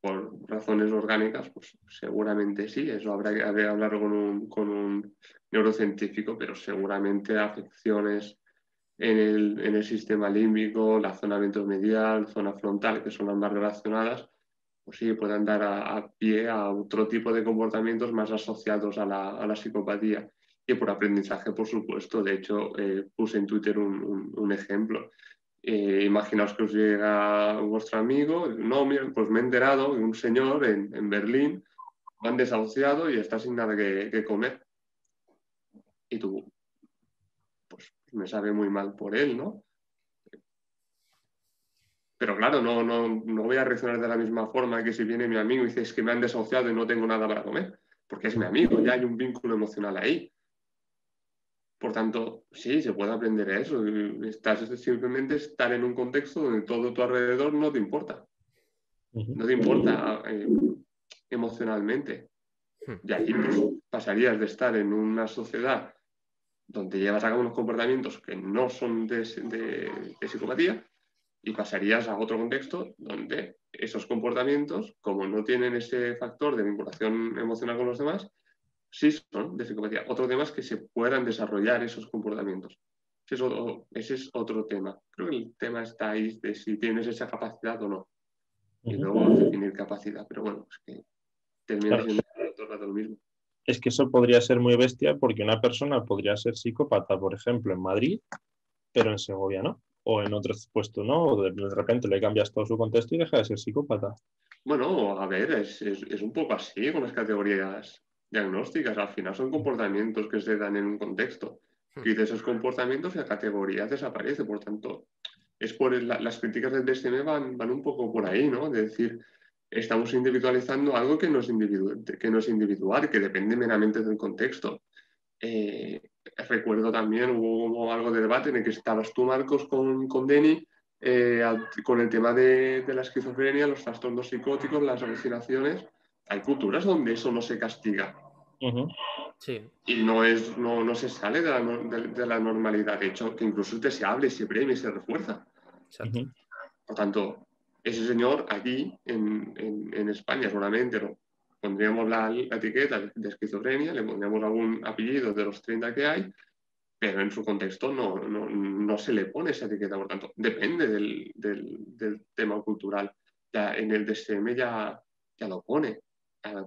por razones orgánicas, pues seguramente sí, eso habrá que, hablar con un, neurocientífico, pero seguramente afecciones en el, sistema límbico, la zona ventromedial, zona frontal, que son las más relacionadas, pues sí, pueden dar a, pie a otro tipo de comportamientos más asociados a la, psicopatía. Y por aprendizaje, por supuesto, de hecho, eh, puse en Twitter un ejemplo. Eh, imaginaos que os llega vuestro amigo, no, mira, pues me he enterado que un señor en, en Berlín lo han desahuciado y está sin nada que, comer. Y tú, pues me sabe muy mal por él, ¿no? Pero claro, no, no, no voy a reaccionar de la misma forma que si viene mi amigo y dice que me han desahuciado y no tengo nada para comer, porque es mi amigo, ya hay un vínculo emocional ahí. Por tanto, sí, se puede aprender eso. Estás simplemente estar en un contexto donde todo tu alrededor no te importa. No te importa eh, emocionalmente. Hmm. Y ahí pues, pasarías de estar en una sociedad donde llevas a cabo unos comportamientos que no son de, de psicopatía y pasarías a otro contexto donde esos comportamientos, como no tienen ese factor de vinculación emocional con los demás, sí son de psicopatía. Otro tema es que se puedan desarrollar esos comportamientos. Ese es otro, ese es otro tema. Creo que el tema está ahí de si tienes esa capacidad o no. Y luego definir capacidad. Pero bueno, es que termina siendo todo lo mismo. Es que eso podría ser muy bestia porque una persona podría ser psicópata, por ejemplo, en Madrid, pero en Segovia no. O en otro puesto no. O de, repente le cambias todo su contexto y deja de ser psicópata. Bueno, a ver, es, es, es un poco así con las categorías diagnósticas, al final son comportamientos que se dan en un contexto. Hmm. Y de esos comportamientos la categoría desaparece, por tanto, es por las críticas del DSM van, van un poco por ahí, ¿no? De decir, estamos individualizando algo que no es, que no es individual, que depende meramente del contexto. Eh, recuerdo también, hubo, algo de debate en el que estabas tú, Marcos, con, con Denny, eh, con el tema de, de, la esquizofrenia, los trastornos psicóticos, las alucinaciones, hay culturas donde eso no se castiga. Y no, es, no, no se sale de la, de, la, normalidad. De hecho, que incluso te se hable, se premia y se refuerza. Por tanto, ese señor aquí en, en, en España solamente ¿no? pondríamos la, etiqueta de esquizofrenia, le pondríamos algún apellido de los 30 que hay, pero en su contexto no, no, no se le pone esa etiqueta. Por tanto, depende del, del, del tema cultural. Ya en el DSM ya, ya lo pone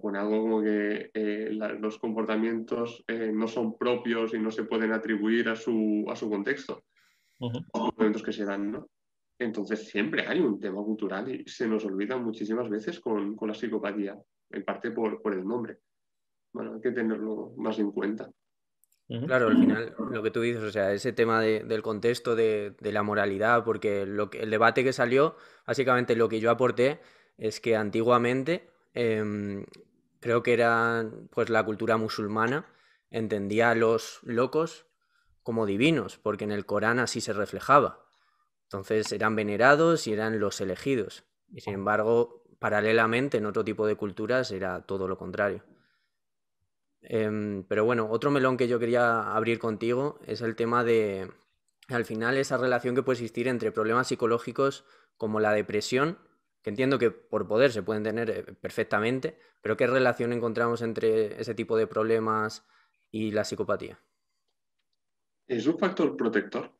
con algo como que eh, los comportamientos eh, no son propios y no se pueden atribuir a su, a su contexto, los comportamientos que se dan, ¿no? Entonces siempre hay un tema cultural y se nos olvida muchísimas veces con, con la psicopatía, en parte por, por, el nombre. Bueno, hay que tenerlo más en cuenta. Claro, al final lo que tú dices, o sea, ese tema de, del contexto de, de, la moralidad, porque lo que, el debate que salió, básicamente lo que yo aporté es que antiguamente Em, creo que era pues la cultura musulmana, entendía a los locos como divinos, porque en el Corán así se reflejaba. Entonces eran venerados y eran los elegidos. Y sin embargo, paralelamente en otro tipo de culturas era todo lo contrario. Em, pero bueno, otro melón que yo quería abrir contigo es el tema de, al final, esa relación que puede existir entre problemas psicológicos como la depresión que entiendo que por poder se pueden tener eh, perfectamente, pero ¿qué relación encontramos entre ese tipo de problemas y la psicopatía? Es un factor protector.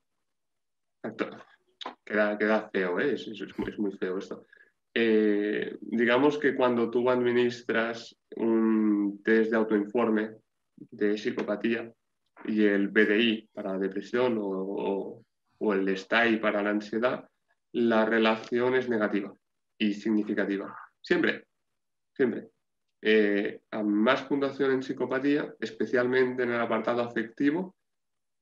Queda, feo, ¿eh? es, muy, feo esto. Eh, digamos que cuando tú administras un test de autoinforme de psicopatía y el BDI para la depresión o, o el STAI para la ansiedad, la relación es negativa y significativa. Siempre, siempre. Eh, a más puntuación en psicopatía, especialmente en el apartado afectivo,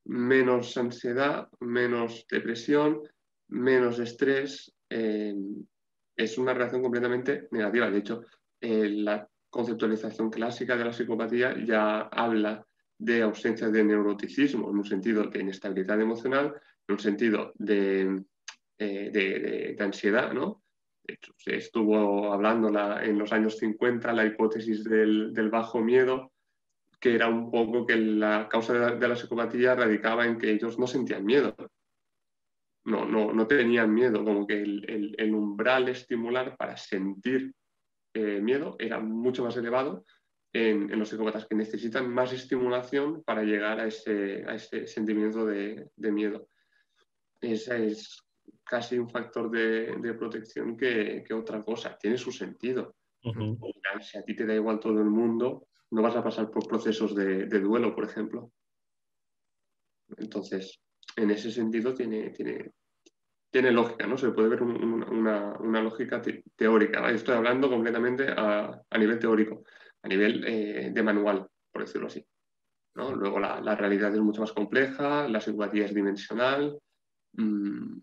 menos ansiedad, menos depresión, menos estrés. Eh, es una relación completamente negativa. De hecho, eh, la conceptualización clásica de la psicopatía ya habla de ausencia de neuroticismo, en un sentido de inestabilidad emocional, en un sentido de, de ansiedad, ¿no? Se estuvo hablando en los años 50 la hipótesis del, bajo miedo, que era un poco que la causa de la, psicopatía radicaba en que ellos no sentían miedo. No, no, no tenían miedo, como que el, umbral estimular para sentir eh, miedo era mucho más elevado en, los psicópatas que necesitan más estimulación para llegar a ese, a ese sentimiento de, de miedo. Esa es casi un factor de, protección que, otra cosa. Tiene su sentido. Si a ti te da igual todo el mundo, no vas a pasar por procesos de, duelo, por ejemplo. Entonces, en ese sentido tiene, tiene, tiene lógica, ¿no? Se puede ver una, lógica teórica. Estoy hablando completamente a, nivel teórico, a nivel eh, de manual, por decirlo así. Luego la, realidad es mucho más compleja, la simpatía es dimensional, mm,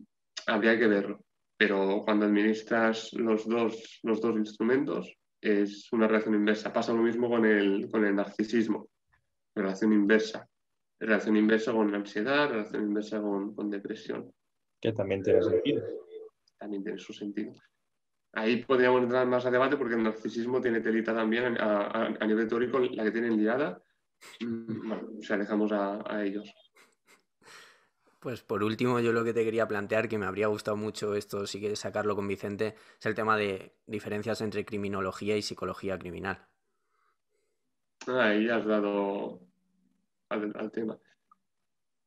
habría que verlo. Pero cuando administras los dos, los dos instrumentos, es una relación inversa. Pasa lo mismo con el, con el narcisismo, relación inversa. Relación inversa con la ansiedad, relación inversa con, con depresión. Que también tiene sentido. También tiene su sentido. Ahí podríamos entrar más a debate porque el narcisismo tiene telita también a, a, nivel teórico, la que tienen liada. Mm, bueno, o sea, dejamos a, a ellos. Pues por último, yo lo que te quería plantear, que me habría gustado mucho esto, si quieres sacarlo con Vicente, es el tema de diferencias entre criminología y psicología criminal. Ahí has dado al, tema.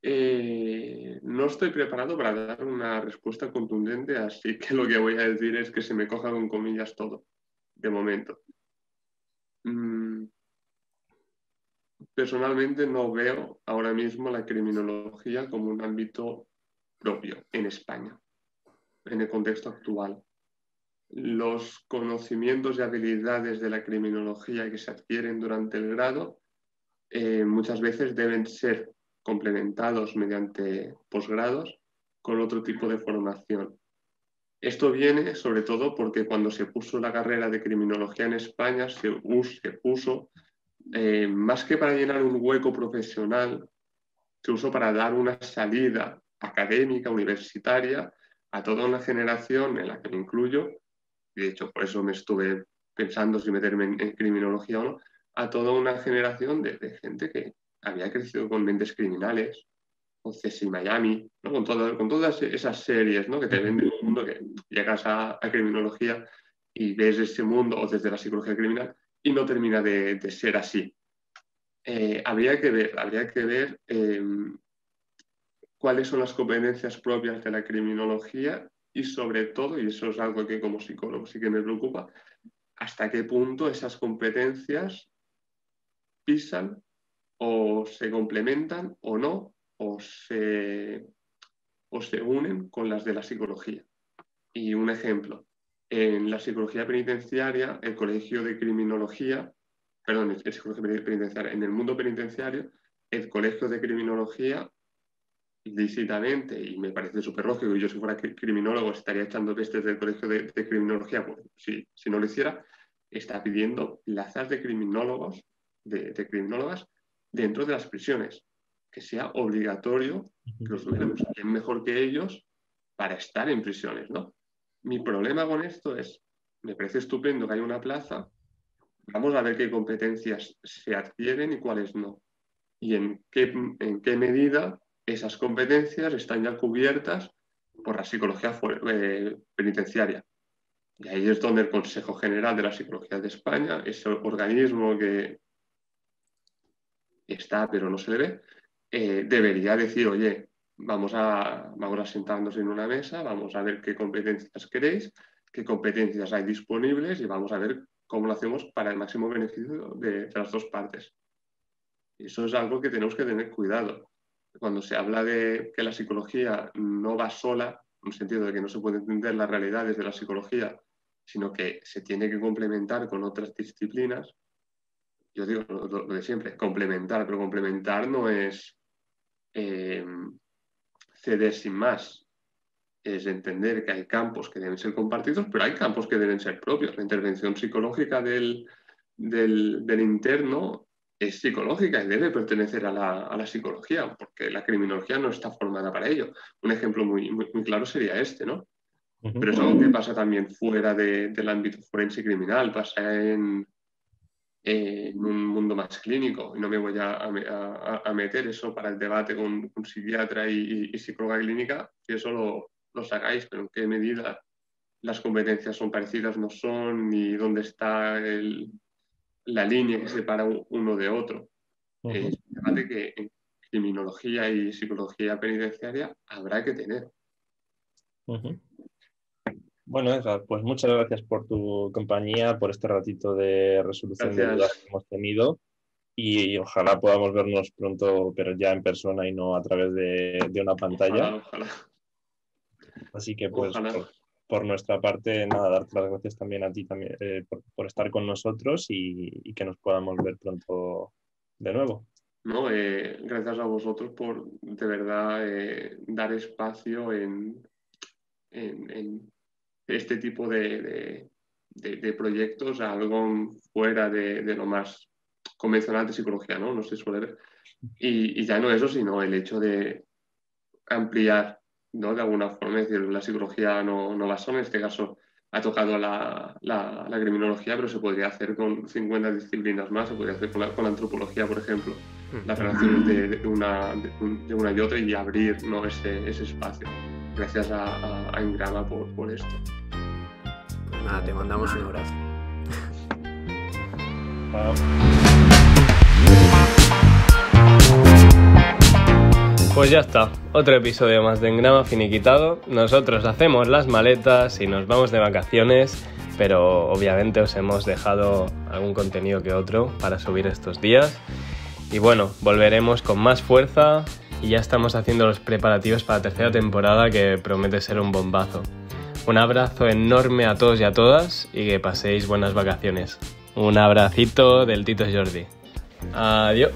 Eh, no estoy preparado para dar una respuesta contundente, así que lo que voy a decir es que se me coja con comillas todo, de momento. Mm, personalmente no veo ahora mismo la criminología como un ámbito propio en España, en el contexto actual. Los conocimientos y habilidades de la criminología que se adquieren durante el grado eh, muchas veces deben ser complementados mediante posgrados con otro tipo de formación. Esto viene sobre todo porque cuando se puso la carrera de criminología en España se, se puso eh, más que para llenar un hueco profesional, se usó para dar una salida académica, universitaria, a toda una generación en la que me incluyo, y de hecho por eso me estuve pensando si meterme en, criminología o no, a toda una generación de, gente que había crecido con mentes criminales, con Ceci Miami, con, con todas esas series ¿no? que te venden un mundo que llegas a, a criminología y ves ese mundo o desde la psicología criminal y no termina de, ser así. Eh, habría que ver, habría que ver em, cuáles son las competencias propias de la criminología y sobre todo, y eso es algo que como psicólogo sí que me preocupa, hasta qué punto esas competencias pisan o se complementan o no, o se, o se unen con las de la psicología. Y un ejemplo, en la psicología penitenciaria, el Colegio de Criminología, perdón, el psicología penitenciaria, en el mundo penitenciario, el Colegio de Criminología lícitamente, y me parece súper lógico, y yo si fuera criminólogo estaría echando pestes del Colegio de, Criminología, pues, si, si, no lo hiciera, está pidiendo plazas de criminólogos, de, de criminólogas dentro de las prisiones, que sea obligatorio que los tuviéramos. mejor que ellos para estar en prisiones, ¿no? Mi problema con esto es, me parece estupendo que haya una plaza, vamos a ver qué competencias se adquieren y cuáles no. Y en qué, en qué medida esas competencias están ya cubiertas por la psicología eh, penitenciaria. Y ahí es donde el Consejo General de la Psicología de España, ese organismo que está pero no se le ve, eh, debería decir, oye, vamos a, vamos a sentarnos en una mesa, vamos a ver qué competencias queréis, qué competencias hay disponibles y vamos a ver cómo lo hacemos para el máximo beneficio de, de las dos partes. Eso es algo que tenemos que tener cuidado cuando se habla de que la psicología no va sola, en el sentido de que no se puede entender las realidades de la psicología, sino que se tiene que complementar con otras disciplinas, yo digo lo, de siempre, complementar, pero complementar no es eh, ceder sin más, es entender que hay campos que deben ser compartidos, pero hay campos que deben ser propios. La intervención psicológica del, del, del interno es psicológica y debe pertenecer a la, psicología, porque la criminología no está formada para ello. Un ejemplo muy, muy, claro sería este, ¿no? Pero es algo que pasa también fuera del ámbito forense criminal, pasa en, en, un mundo más clínico. Y no me voy a, meter eso para el debate con un psiquiatra y, psicóloga clínica, si eso lo, lo sacáis, pero en qué medida las competencias son parecidas, no son, ni dónde está el, la línea que separa uno de otro. Es un debate que en criminología y psicología penitenciaria habrá que tener. Bueno, pues muchas gracias por tu compañía, por este ratito de resolución de dudas que hemos tenido y ojalá podamos vernos pronto, pero ya en persona y no a través de, una pantalla. Así que pues por nuestra parte, nada, darte las gracias también a ti también, eh, por, estar con nosotros y, que nos podamos ver pronto de nuevo. No, eh, gracias a vosotros por de verdad eh, dar espacio en, en, este tipo de, de, proyectos a algo fuera de, lo más convencional de psicología, ¿no? No se suele ver. Y, y ya no eso, sino el hecho de ampliar ¿no? De alguna forma, es decir, la psicología no, no son, en este caso ha tocado la, la, criminología, pero se podría hacer con 50 disciplinas más, se podría hacer con la, con la antropología, por ejemplo, mm. las relaciones de, una, de, una y otra y abrir ¿no? ese, ese espacio. Gracias a, a, Ingrama por, por esto. Pues nada, te mandamos un abrazo. Pues ya está, otro episodio más de Engrama finiquitado. Nosotros hacemos las maletas y nos vamos de vacaciones, pero obviamente os hemos dejado algún contenido que otro para subir estos días. Y bueno, volveremos con más fuerza y ya estamos haciendo los preparativos para la tercera temporada que promete ser un bombazo. Un abrazo enorme a todos y a todas y que paséis buenas vacaciones. Un abracito del Tito Jordi. Adiós.